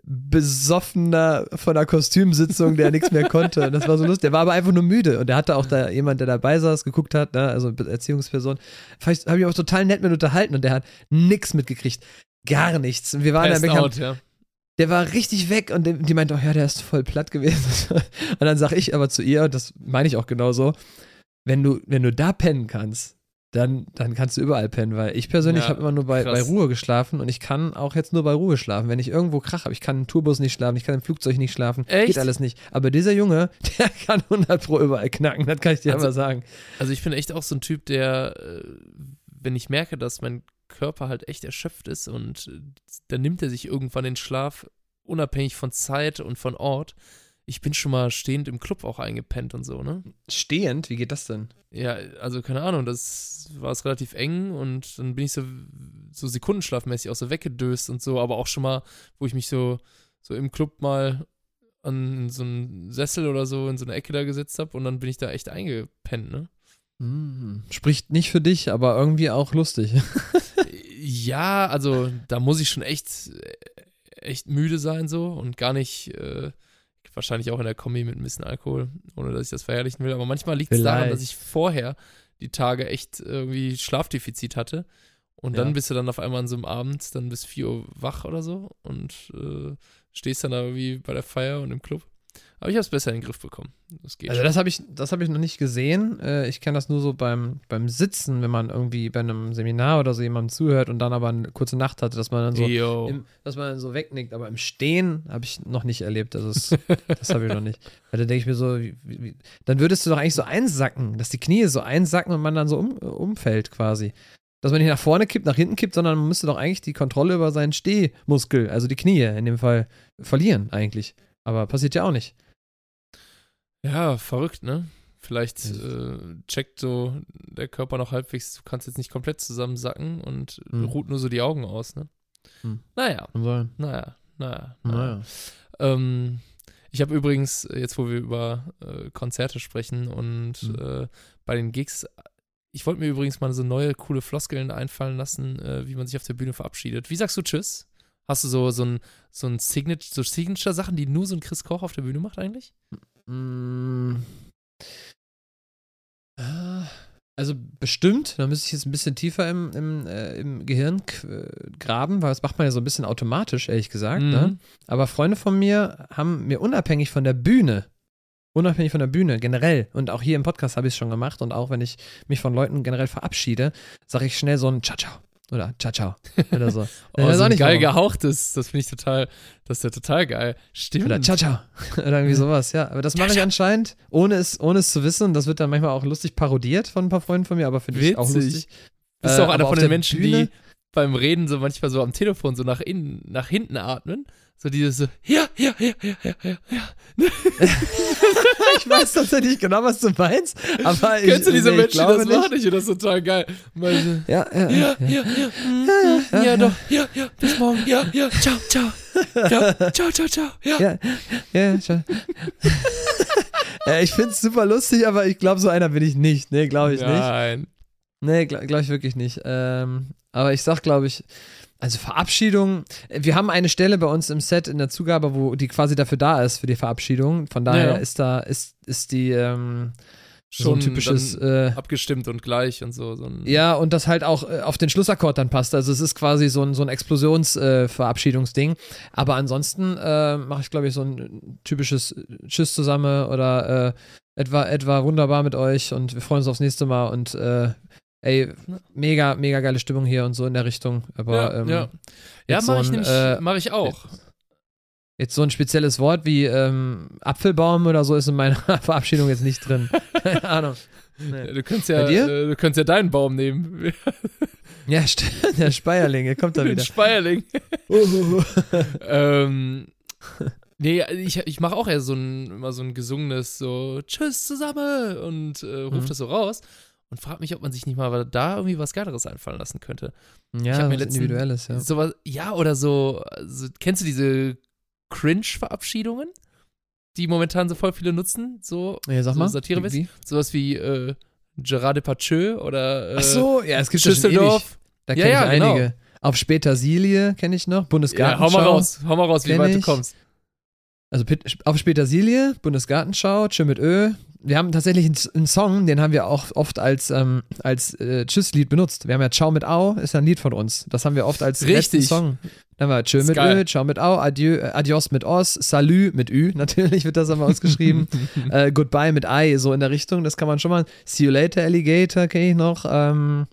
besoffener von der Kostümsitzung, der nichts mehr konnte. Und das war so lustig. Der war aber einfach nur müde. Und der hatte auch da jemand, der dabei saß, geguckt hat, ne? also Erziehungsperson. Habe ich auch total nett mit unterhalten und der hat nichts mitgekriegt. Gar nichts. Und wir waren Passed out, ja. Der war richtig weg und die meinte, oh ja, der ist voll platt gewesen. Und dann sag ich aber zu ihr, und das meine ich auch genauso, wenn du, wenn du da pennen kannst, dann, dann kannst du überall pennen, weil ich persönlich Ja, habe immer nur bei, bei. Ruhe geschlafen und ich kann auch jetzt nur bei Ruhe schlafen. Wenn ich irgendwo krach habe, ich kann im Tourbus nicht schlafen, ich kann im Flugzeug nicht schlafen, Echt? geht alles nicht. Aber dieser Junge, der kann 100 pro überall knacken, das kann ich dir Also- aber sagen. Also ich bin echt auch so ein Typ, der, äh, wenn ich merke, dass mein Körper halt echt erschöpft ist und äh, dann nimmt er sich irgendwann den Schlaf, unabhängig von Zeit und von Ort. Ich bin schon mal stehend im Club auch eingepennt und so, ne? Stehend, wie geht das denn? Ja, also keine Ahnung, das war es relativ eng und dann bin ich so, so sekundenschlafmäßig auch so weggedöst und so, aber auch schon mal, wo ich mich so, so im Club mal an so einen Sessel oder so in so eine Ecke da gesetzt habe und dann bin ich da echt eingepennt, ne? Hm, Spricht nicht für dich, aber irgendwie auch lustig. Ja, also da muss ich schon echt, echt müde sein so und gar nicht, äh, wahrscheinlich auch in der Kombi mit ein bisschen Alkohol, ohne dass ich das verherrlichen will. Aber manchmal liegt es daran, dass ich vorher die Tage echt irgendwie Schlafdefizit hatte. Und dann Ja. bist du dann auf einmal an so einem Abend, dann bis 4 Uhr wach oder so und äh, stehst dann da irgendwie bei der Feier und im Club. Aber ich habe es besser in den Griff bekommen. Das Also schon. das habe ich, das habe ich noch nicht gesehen. Äh, Ich kenne das nur so beim, beim Sitzen, wenn man irgendwie bei einem Seminar oder so jemandem zuhört und dann aber eine kurze Nacht hatte, dass man dann so, im, dass man dann so wegnickt. Aber im Stehen habe ich noch nicht erlebt. Also das, das habe ich noch nicht. Weil da denke ich mir so, wie, wie- dann würdest du doch eigentlich so einsacken, dass die Knie so einsacken und man dann so um, umfällt quasi. Dass man nicht nach vorne kippt, nach hinten kippt, sondern man müsste doch eigentlich die Kontrolle über seinen Stehmuskel, also die Knie in dem Fall, verlieren eigentlich. Aber passiert ja auch nicht. Ja, verrückt, ne? Vielleicht äh, checkt so der Körper noch halbwegs, du kannst jetzt nicht komplett zusammensacken und Hm. ruht nur so die Augen aus, ne? Hm. Naja, Kann sein. naja, naja. naja. Naja. Ähm, ich habe übrigens, äh, jetzt wo wir über äh, Konzerte sprechen und Hm. äh, bei den Gigs, ich wollte mir übrigens mal so neue, coole Floskeln einfallen lassen, äh, wie man sich auf der Bühne verabschiedet. Wie sagst du Tschüss? Hast du so, so ein, so ein Signature, so Signature-Sachen, die nur so ein Chris Koch auf der Bühne macht eigentlich? Mm. Ah, Also bestimmt, da müsste ich jetzt ein bisschen tiefer im, im, äh, im Gehirn äh, graben, weil das macht man ja so ein bisschen automatisch, ehrlich gesagt. Ne? Mhm. Aber Freunde von mir haben mir unabhängig von der Bühne, unabhängig von der Bühne generell, und auch hier im Podcast habe ich es schon gemacht, und auch wenn ich mich von Leuten generell verabschiede, sage ich schnell so ein Ciao, ciao. Oder Ciao, ciao. Oder so. Oh, Ich weiß so auch nicht geil warum. gehauchtes, das finde ich total, das ist ja total geil. Stimmt. Oder ciao, ciao. Oder irgendwie sowas, ja. Aber das mache ich anscheinend, ohne es, ohne es zu wissen. Das wird dann manchmal auch lustig parodiert von ein paar Freunden von mir, aber finde ich auch lustig. Bist Äh, du auch aber einer von den Menschen, Bühne- die beim Reden so manchmal so am Telefon so nach innen, nach hinten atmen? So dieses so, ja, ja, ja, ja, ja, ja, ja. ich weiß tatsächlich genau, was du meinst, aber ich, Kennst du diese nee, Menschen, die das nicht. machen? Ich finde das total geil. So, Ja, ja, ja, ja. ja, ja, mm, mm, ja, doch, ja, ja, bis morgen, ja, ja, ciao, ciao. Ja, ciao, ciao, ciao, ja. Ja, ja, ja, schon. äh, ich finde es super lustig, aber ich glaube, so einer bin ich nicht. Nee, glaube ich nicht. Nein. Nee, glaube glaub ich wirklich nicht. Ähm, aber ich sag, glaube ich, also Verabschiedung, äh, wir haben eine Stelle bei uns im Set in der Zugabe, wo die quasi dafür da ist, für die Verabschiedung. Von daher Ja. ist da, ist, ist die ähm, so Schon ein typisches, äh, abgestimmt und gleich und so. so ja, und das halt auch äh, auf den Schlussakkord dann passt. Also es ist quasi so ein, so ein Explosionsverabschiedungsding. Aber ansonsten äh, mache ich, glaube ich, so ein typisches Tschüss zusammen oder äh, etwa, etwa wunderbar mit euch und wir freuen uns aufs nächste Mal und äh, ey, mega, mega geile Stimmung hier und so in der Richtung. Aber ja, ähm, ja. ja mache so ich, nämlich, äh, mach ich auch. jetzt so ein spezielles Wort wie ähm, Apfelbaum oder so ist in meiner Verabschiedung jetzt nicht drin. Keine Ahnung. Nee. Du könntest ja, äh, du könntest ja deinen Baum nehmen. Ja, stimmt, der Speierling, der kommt da wieder. Speierling. ähm, nee, ich, ich mache auch eher so ein, immer so ein gesungenes so Tschüss zusammen und äh, ruf Mhm. das so raus und frag mich, ob man sich nicht mal da irgendwie was Geileres einfallen lassen könnte. Ja, hab mir was Individuelles, ja. Sowas, ja, oder so, also, kennst du diese Cringe-Verabschiedungen, die momentan so voll viele nutzen? So, Ja, sag so mal. Wie- sowas wie äh, Gerard Depardieu oder äh, Ach so, ja, es gibt ja. Schüsseldorf. Da Ja, kenne ja, ich genau. einige. Auf Spätersilie kenne ich noch. Ja, Bundesgartenschau. hau mal raus, hau mal raus, wie weit du ich. kommst. Also auf Spätersilie, Bundesgartenschau, Tschö mit Ö. Wir haben tatsächlich einen, Song, den haben wir auch oft als, ähm, als äh, Tschüss-Lied benutzt. Wir haben ja Ciao mit Au, ist ja ein Lied von uns. Das haben wir oft als letzten Richtig. Song. Dann war Tschö Ist mit geil. Ö, Ciao mit Au, Adieu, äh, Adios mit Os, Salü mit Ü, natürlich wird das aber ausgeschrieben. äh, Goodbye mit I, so in der Richtung, das kann man schon mal. See you later, Alligator, kenne ich noch. Ähm,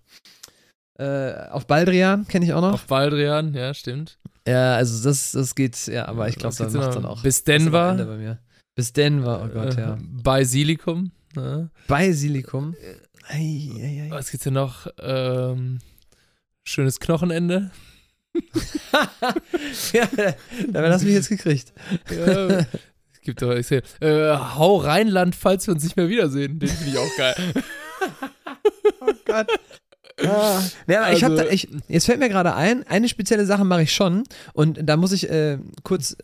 äh, auf Baldrian kenne ich auch noch. Auf Baldrian, ja, stimmt. Ja, also das, das geht, ja, aber ich glaube, Was da gibt's macht dann auch. Bis das Denver. Bei. Bis Denver, oh Gott, Äh, ja. Bei Silicum. Ja. Basilikum. Ei, ei, ei. Was gibt's denn noch? Ähm, schönes Knochenende. ja, damit hast du mich jetzt gekriegt. Ja, es gibt doch, ich seh, äh, Hau Rheinland, falls wir uns nicht mehr wiedersehen. Den finde ich auch geil. Oh Gott. Ah. Ja, ich Also- ich, jetzt fällt mir gerade ein, eine spezielle Sache mache ich schon und da muss ich äh, kurz äh,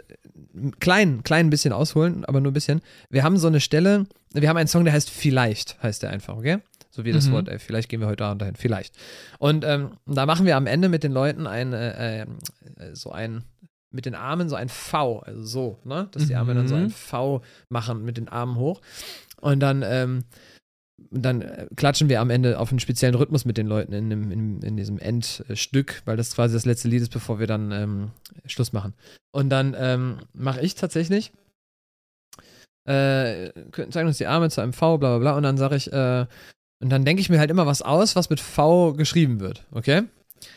klein, klein ein bisschen ausholen, aber nur ein bisschen. Wir haben so eine Stelle, wir haben einen Song, der heißt Vielleicht, heißt der einfach, okay? So wie das Mhm. Wort, ey, vielleicht gehen wir heute Abend dahin, vielleicht. Und ähm, da machen wir am Ende mit den Leuten ein, äh, äh, so ein, mit den Armen so ein V, also so, ne? Dass die Arme dann so Mhm. ein V machen mit den Armen hoch. Und dann, ähm, dann äh, klatschen wir am Ende auf einen speziellen Rhythmus mit den Leuten in, dem, in, in diesem Endstück, weil das quasi das letzte Lied ist, bevor wir dann ähm, Schluss machen. Und dann ähm, mache ich tatsächlich, äh, zeigen uns die Arme zu einem V, bla bla bla, und dann sage ich, äh, und dann denke ich mir halt immer was aus, was mit V geschrieben wird, okay?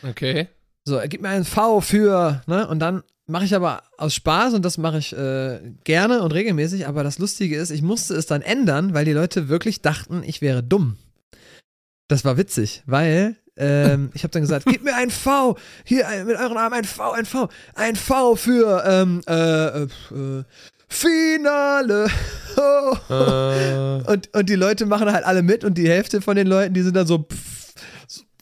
Okay. So, er gibt mir ein V für, ne? Und dann mache ich aber aus Spaß und das mache ich äh, gerne und regelmäßig, aber das Lustige ist, ich musste es dann ändern, weil die Leute wirklich dachten, ich wäre dumm. Das war witzig, weil ähm, ich habe dann gesagt, gib mir ein V, hier ein, mit euren Armen ein V, ein V, ein V für ähm, äh, äh, Finale. Äh, Und, und die Leute machen halt alle mit und die Hälfte von den Leuten, die sind dann so, pff, so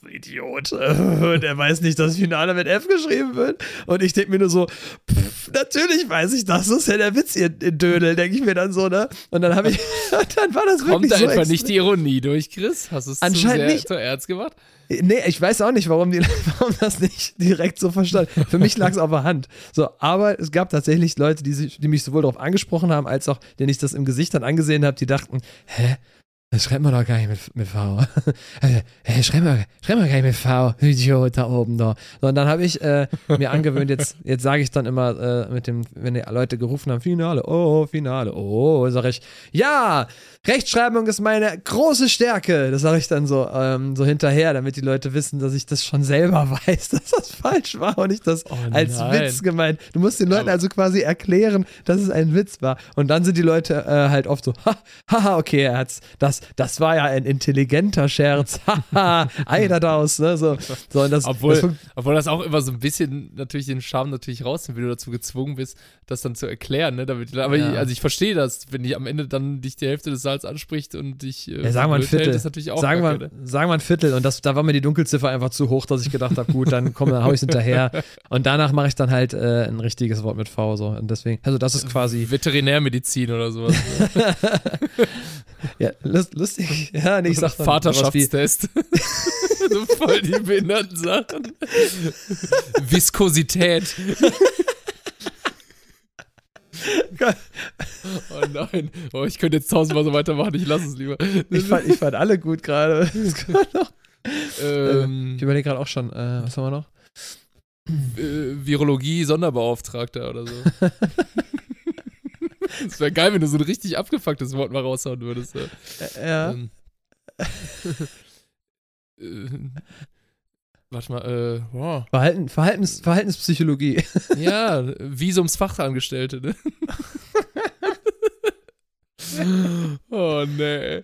Idiot. Der weiß nicht, dass Finale mit F geschrieben wird. Und ich denke mir nur so, pff, natürlich weiß ich das. Das ist ja der Witz, ihr ihr Dödel, denke ich mir dann so, ne? Und dann habe ich, dann war das kommt wirklich da so einfach nicht die Ironie durch, Chris? Hast du es zu Anscheinend sehr nicht. zu ernst gemacht? Nee, ich weiß auch nicht, warum, die, warum das nicht direkt so verstanden. Für mich lag es auf der Hand. So, aber es gab tatsächlich Leute, die, sich, die mich sowohl darauf angesprochen haben, als auch, denen ich das im Gesicht dann angesehen habe, die dachten, hä? Das schreibt man doch gar nicht mit, mit V. Hä, schreib mal, schreib mal gar nicht mit V, Idiot da oben da. So, und dann habe ich äh, mir angewöhnt, jetzt, jetzt sage ich dann immer äh, mit dem, wenn die Leute gerufen haben, Finale, oh, Finale, oh, sage ich, ja, Rechtschreibung ist meine große Stärke. Das sage ich dann so, ähm, so hinterher, damit die Leute wissen, dass ich das schon selber weiß, dass das falsch war und ich das Oh als. Witz gemeint. Du musst den Leuten Aber- also quasi erklären, dass es ein Witz war. Und dann sind die Leute äh, halt oft so, ha, haha, okay, er hat's, das, das war ja ein intelligenter Scherz, haha, Eider daus, ne, so. so das, Obwohl- das Obwohl das auch immer so ein bisschen natürlich den Charme natürlich rausnimmt, wenn du dazu gezwungen bist, das dann zu erklären, ne? Damit, aber Ja. ich, also ich verstehe das, wenn die am Ende dann dich die Hälfte des Saals anspricht und dich äh, Ja, sagen wir ein hält, Viertel. ist natürlich auch sagen, wir, ne? sagen wir ein Viertel und das, da war mir die Dunkelziffer einfach zu hoch, dass ich gedacht habe, gut, dann komm, dann hau ich hinterher. Und danach mache ich dann halt äh, ein richtiges Wort mit V so. Und deswegen, also das ist quasi, Veterinärmedizin oder sowas. Ja, lust, lustig. Ja, nee, ich sag Vaterschaftstest. so voll die behinderten Sachen. Viskosität. oh nein. Oh, ich könnte jetzt tausendmal so weitermachen, ich lasse es lieber. ich fand, ich fand alle gut gerade. Ähm, Ich überlege gerade auch schon, äh, was haben wir noch? äh, Virologie-Sonderbeauftragter oder so. Es wäre geil, wenn du so ein richtig abgefucktes Wort mal raushauen würdest. Ja. Ja. Ähm, äh, warte mal, äh, wow. Verhalten, Verhaltens, Verhaltenspsychologie. Ja, Visumsfachangestellte, ne? oh, nee.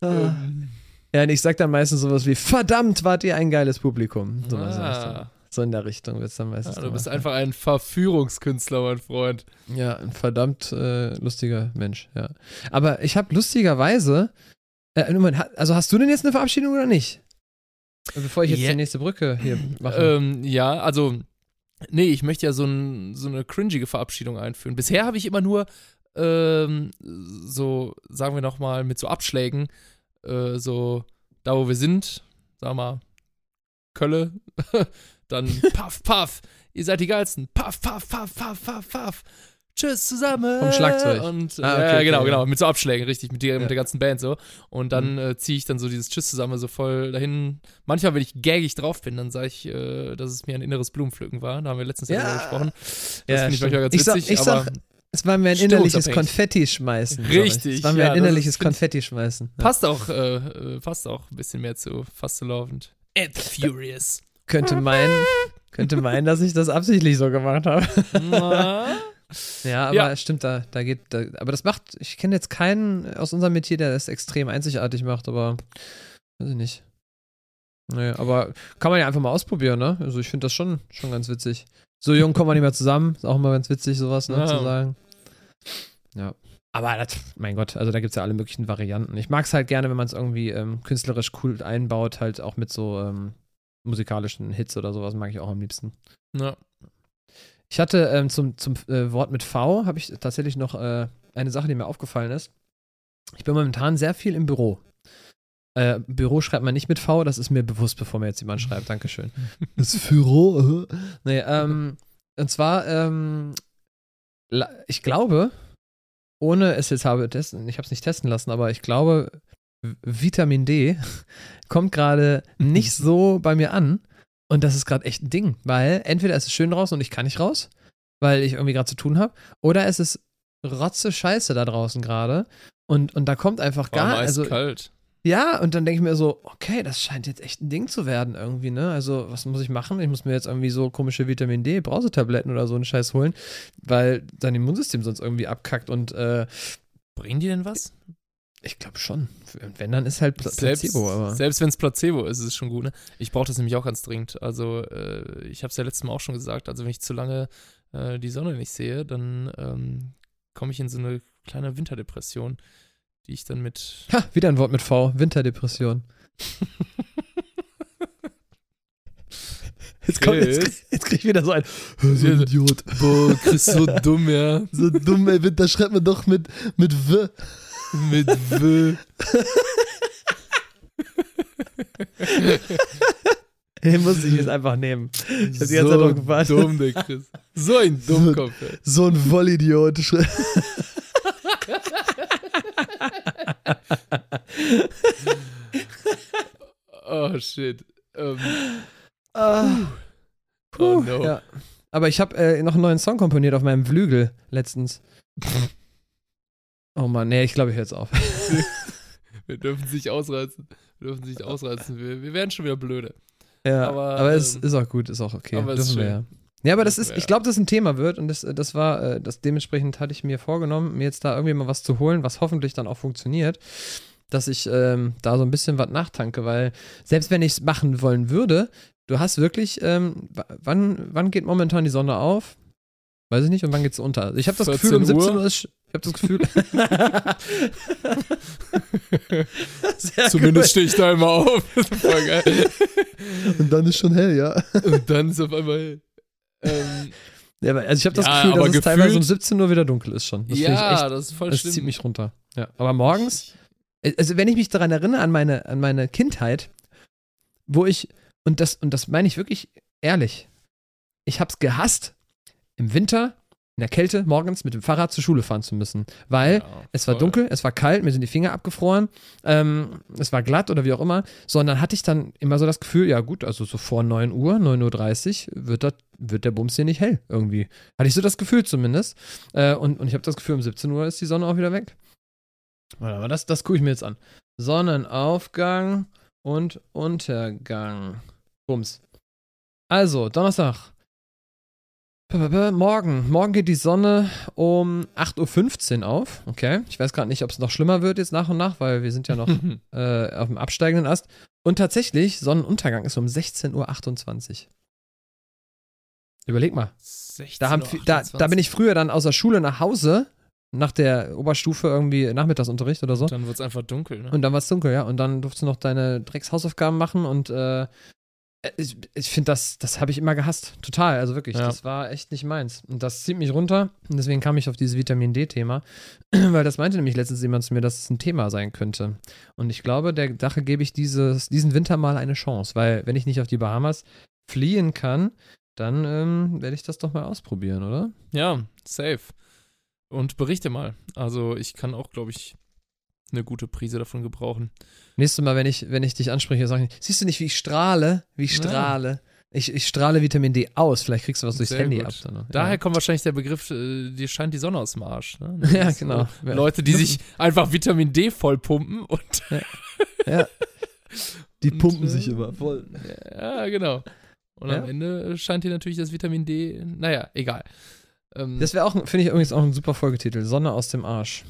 Ah. Ähm, Ja, und ich sag dann meistens sowas wie, verdammt, wart ihr ein geiles Publikum. So, ah, so in der Richtung wird es dann meistens. ja, du bist einfach ein Verführungskünstler, mein Freund. Ja, ein verdammt äh, lustiger Mensch, ja. Aber ich habe lustigerweise, äh, also hast du denn jetzt eine Verabschiedung oder nicht? Bevor ich jetzt Ja. die nächste Brücke hier mache. Ähm, ja, also, nee, ich möchte ja so, ein, so eine cringige Verabschiedung einführen. Bisher habe ich immer nur ähm, so, sagen wir nochmal, mit so Abschlägen, äh, so da wo wir sind, sag mal, Kölle, Dann paff, paff, ihr seid die geilsten. Paff, paff, paff, paff, paff, paff. Tschüss zusammen. Vom Schlagzeug. Und, Ah, okay, genau, okay, genau. Mit so Abschlägen, richtig, mit, der, Ja. mit der ganzen Band so. Und dann äh, ziehe ich dann so dieses Tschüss zusammen so voll dahin. Manchmal, wenn ich gaggig drauf bin, dann sage ich, äh, dass es mir ein inneres Blumenpflücken war. Da haben wir letztens ja. Darüber gesprochen. Das Ja, finde ich manchmal ganz Ich sag- witzig. ich sag, aber Es war mir ein innerliches. Konfetti schmeißen. Richtig, Es war mir ja, ein innerliches ich- Konfetti schmeißen. Passt auch, äh, äh, passt auch ein bisschen mehr zu Fast so Laufend. And Furious. Könnte meinen, könnte meinen, dass ich das absichtlich so gemacht habe. Ja, aber Ja. stimmt, da, da geht, da, aber das macht, ich kenne jetzt keinen aus unserem Metier, der das extrem einzigartig macht, aber weiß ich nicht. Naja, aber kann man ja einfach mal ausprobieren, ne? Also ich finde das schon, schon ganz witzig. So jung kommen wir nicht mehr zusammen, ist auch immer ganz witzig, sowas ne, Ja. zu sagen. Ja. Aber das, mein Gott, also da gibt es ja alle möglichen Varianten. Ich mag es halt gerne, wenn man es irgendwie ähm, künstlerisch cool einbaut, halt auch mit so ähm, musikalischen Hits oder sowas, mag ich auch am liebsten. Ja. Ich hatte ähm, zum, zum äh, Wort mit V, habe ich tatsächlich noch äh, eine Sache, die mir aufgefallen ist. Ich bin momentan sehr viel im Büro. Äh, Büro schreibt man nicht mit V, das ist mir bewusst, bevor mir jetzt jemand schreibt. Dankeschön. Das Büro. äh. Nee, ähm, und zwar, ähm, ich glaube, ohne es jetzt habe testen, ich habe es nicht testen lassen, aber ich glaube, Vitamin D kommt gerade nicht so bei mir an. Und das ist gerade echt ein Ding, weil entweder ist es schön draußen und ich kann nicht raus, weil ich irgendwie gerade zu tun habe, oder es ist rotze Scheiße da draußen gerade und, und da kommt einfach War gar, also kalt. ja, und dann denke ich mir so, okay, das scheint jetzt echt ein Ding zu werden irgendwie, ne? Also, was muss ich machen? Ich muss mir jetzt irgendwie so komische Vitamin D, Brausetabletten oder so einen Scheiß holen, weil dein Immunsystem sonst irgendwie abkackt und äh, Bringen die denn was? Ich glaube schon. Und wenn, dann ist halt Pla Selbst, Placebo, aber. selbst wenn es Placebo ist, ist es schon gut. Ne? Ich brauche das nämlich auch ganz dringend. Also, äh, ich habe es ja letztes Mal auch schon gesagt. Also, wenn ich zu lange äh, die Sonne nicht sehe, dann ähm, komme ich in so eine kleine Winterdepression, die ich dann mit. Ha, wieder ein Wort mit V, Winterdepression. Jetzt, kommt, jetzt, jetzt krieg ich wieder so ein, so ein Idiot. Boah, Chris, so dumm, ja. So dumm, ey, Winter schreibt man doch mit, mit W. Mit W. Den muss ich jetzt einfach nehmen. Ich hab die ganze Zeit drauf gewartet. dumm, der Chris. So ein Dummkopf, ey. So ein Vollidiot. Oh, shit. Ähm, Ah. oh no. ja. Aber ich habe äh, noch einen neuen Song komponiert auf meinem Flügel letztens. Oh Mann, nee, ich glaube, ich höre jetzt auf. Wir dürfen sich ausreizen. Wir dürfen sich ausreizen. Wir, wir werden schon wieder blöde. Ja, Aber, aber, es ähm, ist auch gut, ist auch okay. aber es ist Dürfen wir ja. Ja, aber das ist, ich glaube, dass ein Thema wird und das, das war, äh, das dementsprechend hatte ich mir vorgenommen, mir jetzt da irgendwie mal was zu holen, was hoffentlich dann auch funktioniert, dass ich ähm, da so ein bisschen was nachtanke, weil selbst wenn ich es machen wollen würde, du hast wirklich, ähm, wann, wann geht momentan die Sonne auf? Weiß ich nicht, und wann geht's unter? Also Ich habe das Gefühl, um 14 Uhr? 17 Uhr ist. Ich habe das Gefühl. Sehr Zumindest stehe ich da immer auf. Das voll geil. Und dann ist schon hell, ja. Und dann ist auf einmal hell. Ähm, ja aber, also ich habe das Ja, Gefühl, dass es teilweise um gefühlt- 17 Uhr wieder dunkel ist schon. Das finde ich ja, echt das ist voll Das schlimm. zieht mich runter. Ja. Aber morgens, also wenn ich mich daran erinnere, an meine, an meine Kindheit, wo ich, und das, und das meine ich wirklich ehrlich, ich hab's gehasst, im Winter, in der Kälte, morgens mit dem Fahrrad zur Schule fahren zu müssen. Weil Ja, es war dunkel, es war kalt, mir sind die Finger abgefroren, ähm, es war glatt oder wie auch immer. So, und dann hatte ich dann immer so das Gefühl, ja gut, also so vor 9 Uhr, 9.30 Uhr wird, das, wird der Bums hier nicht hell irgendwie. Hatte ich so das Gefühl zumindest. Äh, und, und ich habe das Gefühl, um 17 Uhr ist die Sonne auch wieder weg. Warte, Aber das, das gucke ich mir jetzt an. Sonnenaufgang und Untergang. Bums. Also, Donnerstag. Morgen. Morgen geht die Sonne um 8.15 Uhr auf. Okay. Ich weiß gerade nicht, ob es noch schlimmer wird jetzt nach und nach, weil wir sind ja noch äh, auf dem absteigenden Ast. Und tatsächlich, Sonnenuntergang ist um 16.28 Uhr. Überleg mal. 16 Da, haben, da, da bin ich früher dann aus der Schule nach Hause, nach der Oberstufe irgendwie Nachmittagsunterricht oder so. Dann wird es einfach dunkel, ne? Und dann war es dunkel, ja. Und dann durfst du noch deine Dreckshausaufgaben machen und äh, ich, ich finde, das, das habe ich immer gehasst. Total, also wirklich. Ja. Das war echt nicht meins. Und das zieht mich runter. Und deswegen kam ich auf dieses Vitamin D-Thema. Weil das meinte nämlich letztens jemand zu mir, dass es ein Thema sein könnte. Und ich glaube, der Sache gebe ich dieses, diesen Winter mal eine Chance. Weil, wenn ich nicht auf die Bahamas, fliehen kann, dann ähm, werde ich das doch mal ausprobieren, oder? Ja, safe. Und berichte mal. Also ich kann auch, glaube ich, eine gute Prise davon gebrauchen. Nächstes Mal, wenn ich, wenn ich dich anspreche, sage ich, siehst du nicht, wie ich strahle? Wie ich Ja. strahle. Ich, ich strahle Vitamin D aus. Vielleicht kriegst du was durchs Sehr Handy gut. ab. Dann. Daher ja. kommt wahrscheinlich der Begriff, äh, dir scheint die Sonne aus dem Arsch. Ne? Ja, genau. so Leute, die sich einfach Vitamin D vollpumpen und Ja. Die Und, pumpen äh, sich immer voll. ja, genau. Und Ja. am Ende scheint dir natürlich das Vitamin D, naja, egal. Ähm, Das wäre auch, finde ich übrigens auch ein super Folgetitel. Sonne aus dem Arsch.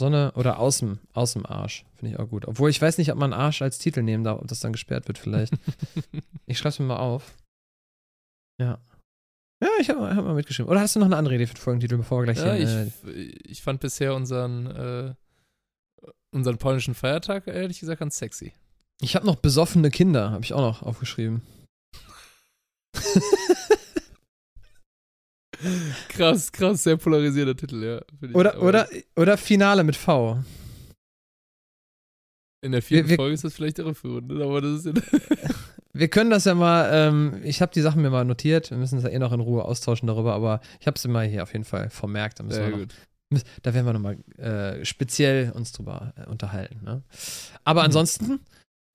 Sonne oder aus dem, aus dem Arsch. Finde ich auch gut. Obwohl ich weiß nicht, ob man Arsch als Titel nehmen darf, ob das dann gesperrt wird vielleicht. ich schreibe es mir mal auf. Ja. Ja, ich habe hab mal mitgeschrieben. Oder hast du noch eine andere Idee für den Folgentitel, bevor wir gleich ja, hier, ich, äh, ich fand bisher unseren, äh, unseren polnischen Feiertag, ehrlich gesagt, ganz sexy. Ich habe noch besoffene Kinder, habe ich auch noch aufgeschrieben. Krass, krass, sehr polarisierter Titel, ja. Find ich, Oder, oder, oder Finale mit V. In der vierten wir- Folge ist das vielleicht irreführend, aber das ist ja. Wir können das ja mal, ähm, ich habe die Sachen mir mal notiert, wir müssen es ja eh noch in Ruhe austauschen darüber, aber ich habe sie mal hier auf jeden Fall vermerkt. Da, müssen wir noch, müssen- da werden wir nochmal äh, speziell uns drüber äh, unterhalten. Ne? Aber Mhm. ansonsten,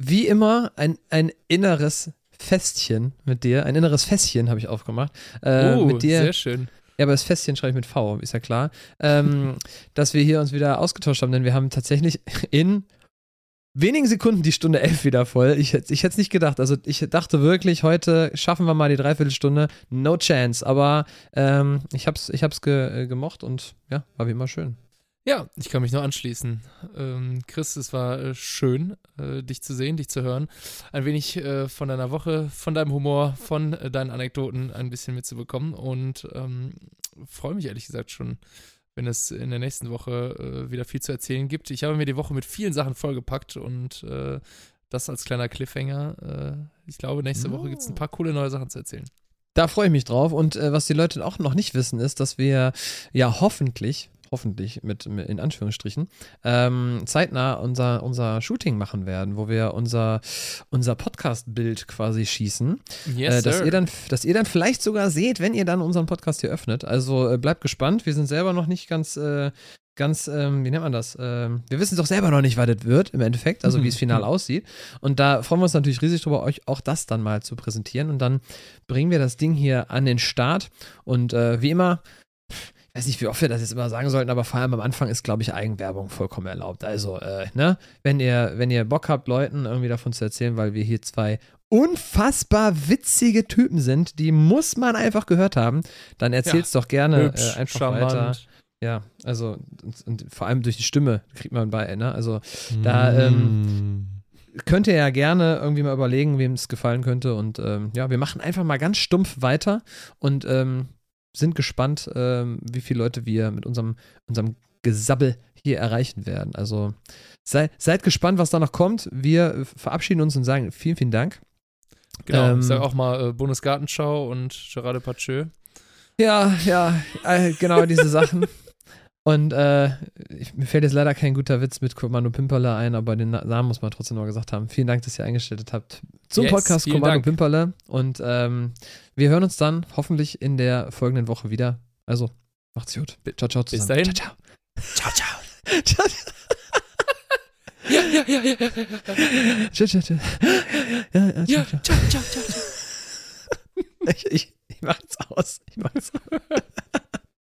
wie immer, ein, ein inneres Festchen mit dir, ein inneres Fässchen habe ich aufgemacht. Äh, oh, mit dir. sehr schön. Ja, aber das Fässchen schreibe ich mit V, ist ja klar. Ähm, dass wir hier uns wieder ausgetauscht haben, denn wir haben tatsächlich in wenigen Sekunden die Stunde 11 wieder voll. Ich, ich hätte es nicht gedacht. Also ich dachte wirklich, heute schaffen wir mal die Dreiviertelstunde. No chance. Aber ähm, ich habe es ich hab's ge, äh, gemocht und ja, war wie immer schön. Ja, ich kann mich nur anschließen. Ähm, Chris, es war äh, schön, äh, dich zu sehen, dich zu hören. Ein wenig äh, von deiner Woche, von deinem Humor, von äh, deinen Anekdoten ein bisschen mitzubekommen. Und ähm, freue mich ehrlich gesagt schon, wenn es in der nächsten Woche äh, wieder viel zu erzählen gibt. Ich habe mir die Woche mit vielen Sachen vollgepackt und das als kleiner Cliffhanger. Ich glaube, nächste Woche gibt es ein paar coole neue Sachen zu erzählen. Da freue ich mich drauf. Und äh, was die Leute auch noch nicht wissen, ist, dass wir ja hoffentlich, hoffentlich mit, mit in Anführungsstrichen, ähm, zeitnah unser, unser Shooting machen werden, wo wir unser, unser Podcast-Bild quasi schießen. Yes, äh, dass, sir. ihr dann, dass ihr dann vielleicht sogar seht, wenn ihr dann unseren Podcast hier öffnet. Also äh, bleibt gespannt. Wir sind selber noch nicht ganz, äh, ganz, ähm, wie nennt man das? Ähm, wir wissen doch selber noch nicht, was das wird im Endeffekt, also wie es final aussieht. Und da freuen wir uns natürlich riesig drüber, euch auch das dann mal zu präsentieren. Und dann bringen wir das Ding hier an den Start. Und äh, wie immer, weiß nicht, wie oft wir das jetzt immer sagen sollten, aber vor allem am Anfang ist, glaube ich, Eigenwerbung vollkommen erlaubt. Also, äh, ne, wenn ihr, wenn ihr Bock habt, Leuten irgendwie davon zu erzählen, weil wir hier zwei unfassbar witzige Typen sind, die muss man einfach gehört haben, dann erzählt's doch gerne Hübsch, äh, einfach charmant. weiter. Ja, also und, und vor allem durch die Stimme kriegt man bei, ne? Also Da, ähm, könnt ihr ja gerne irgendwie mal überlegen, wem es gefallen könnte. Und ähm, ja, wir machen einfach mal ganz stumpf weiter und ähm, sind gespannt, ähm, wie viele Leute wir mit unserem, unserem Gesabbel hier erreichen werden. Also sei, seid gespannt, was da noch kommt. Wir verabschieden uns und sagen vielen, vielen Dank. Genau, Ähm, ich sage auch mal äh, Bundesgartenschau und Gerard Depardieu. Ja, ja, äh, genau diese Sachen. Und äh, ich, mir fällt jetzt leider kein guter Witz mit Kommando Pimperle ein, aber den Na- Namen muss man trotzdem noch gesagt haben. Vielen Dank, dass ihr eingestellt habt zum Yes, Podcast Kommando Dank. Pimperle. Und ähm, wir hören uns dann hoffentlich in der folgenden Woche wieder. Also, macht's gut. Ciao, ciao zusammen. dahin. Ciao, Ciao, ciao. ciao. ciao, Ja, ja, ja, ja, ja, ja. ciao, ciao, ciao. Ja, ja, ciao, Ja, ciao. ciao, ciao, ciao, ciao. Ich, ich, ich mach jetzt aus. Ich mach jetzt aus.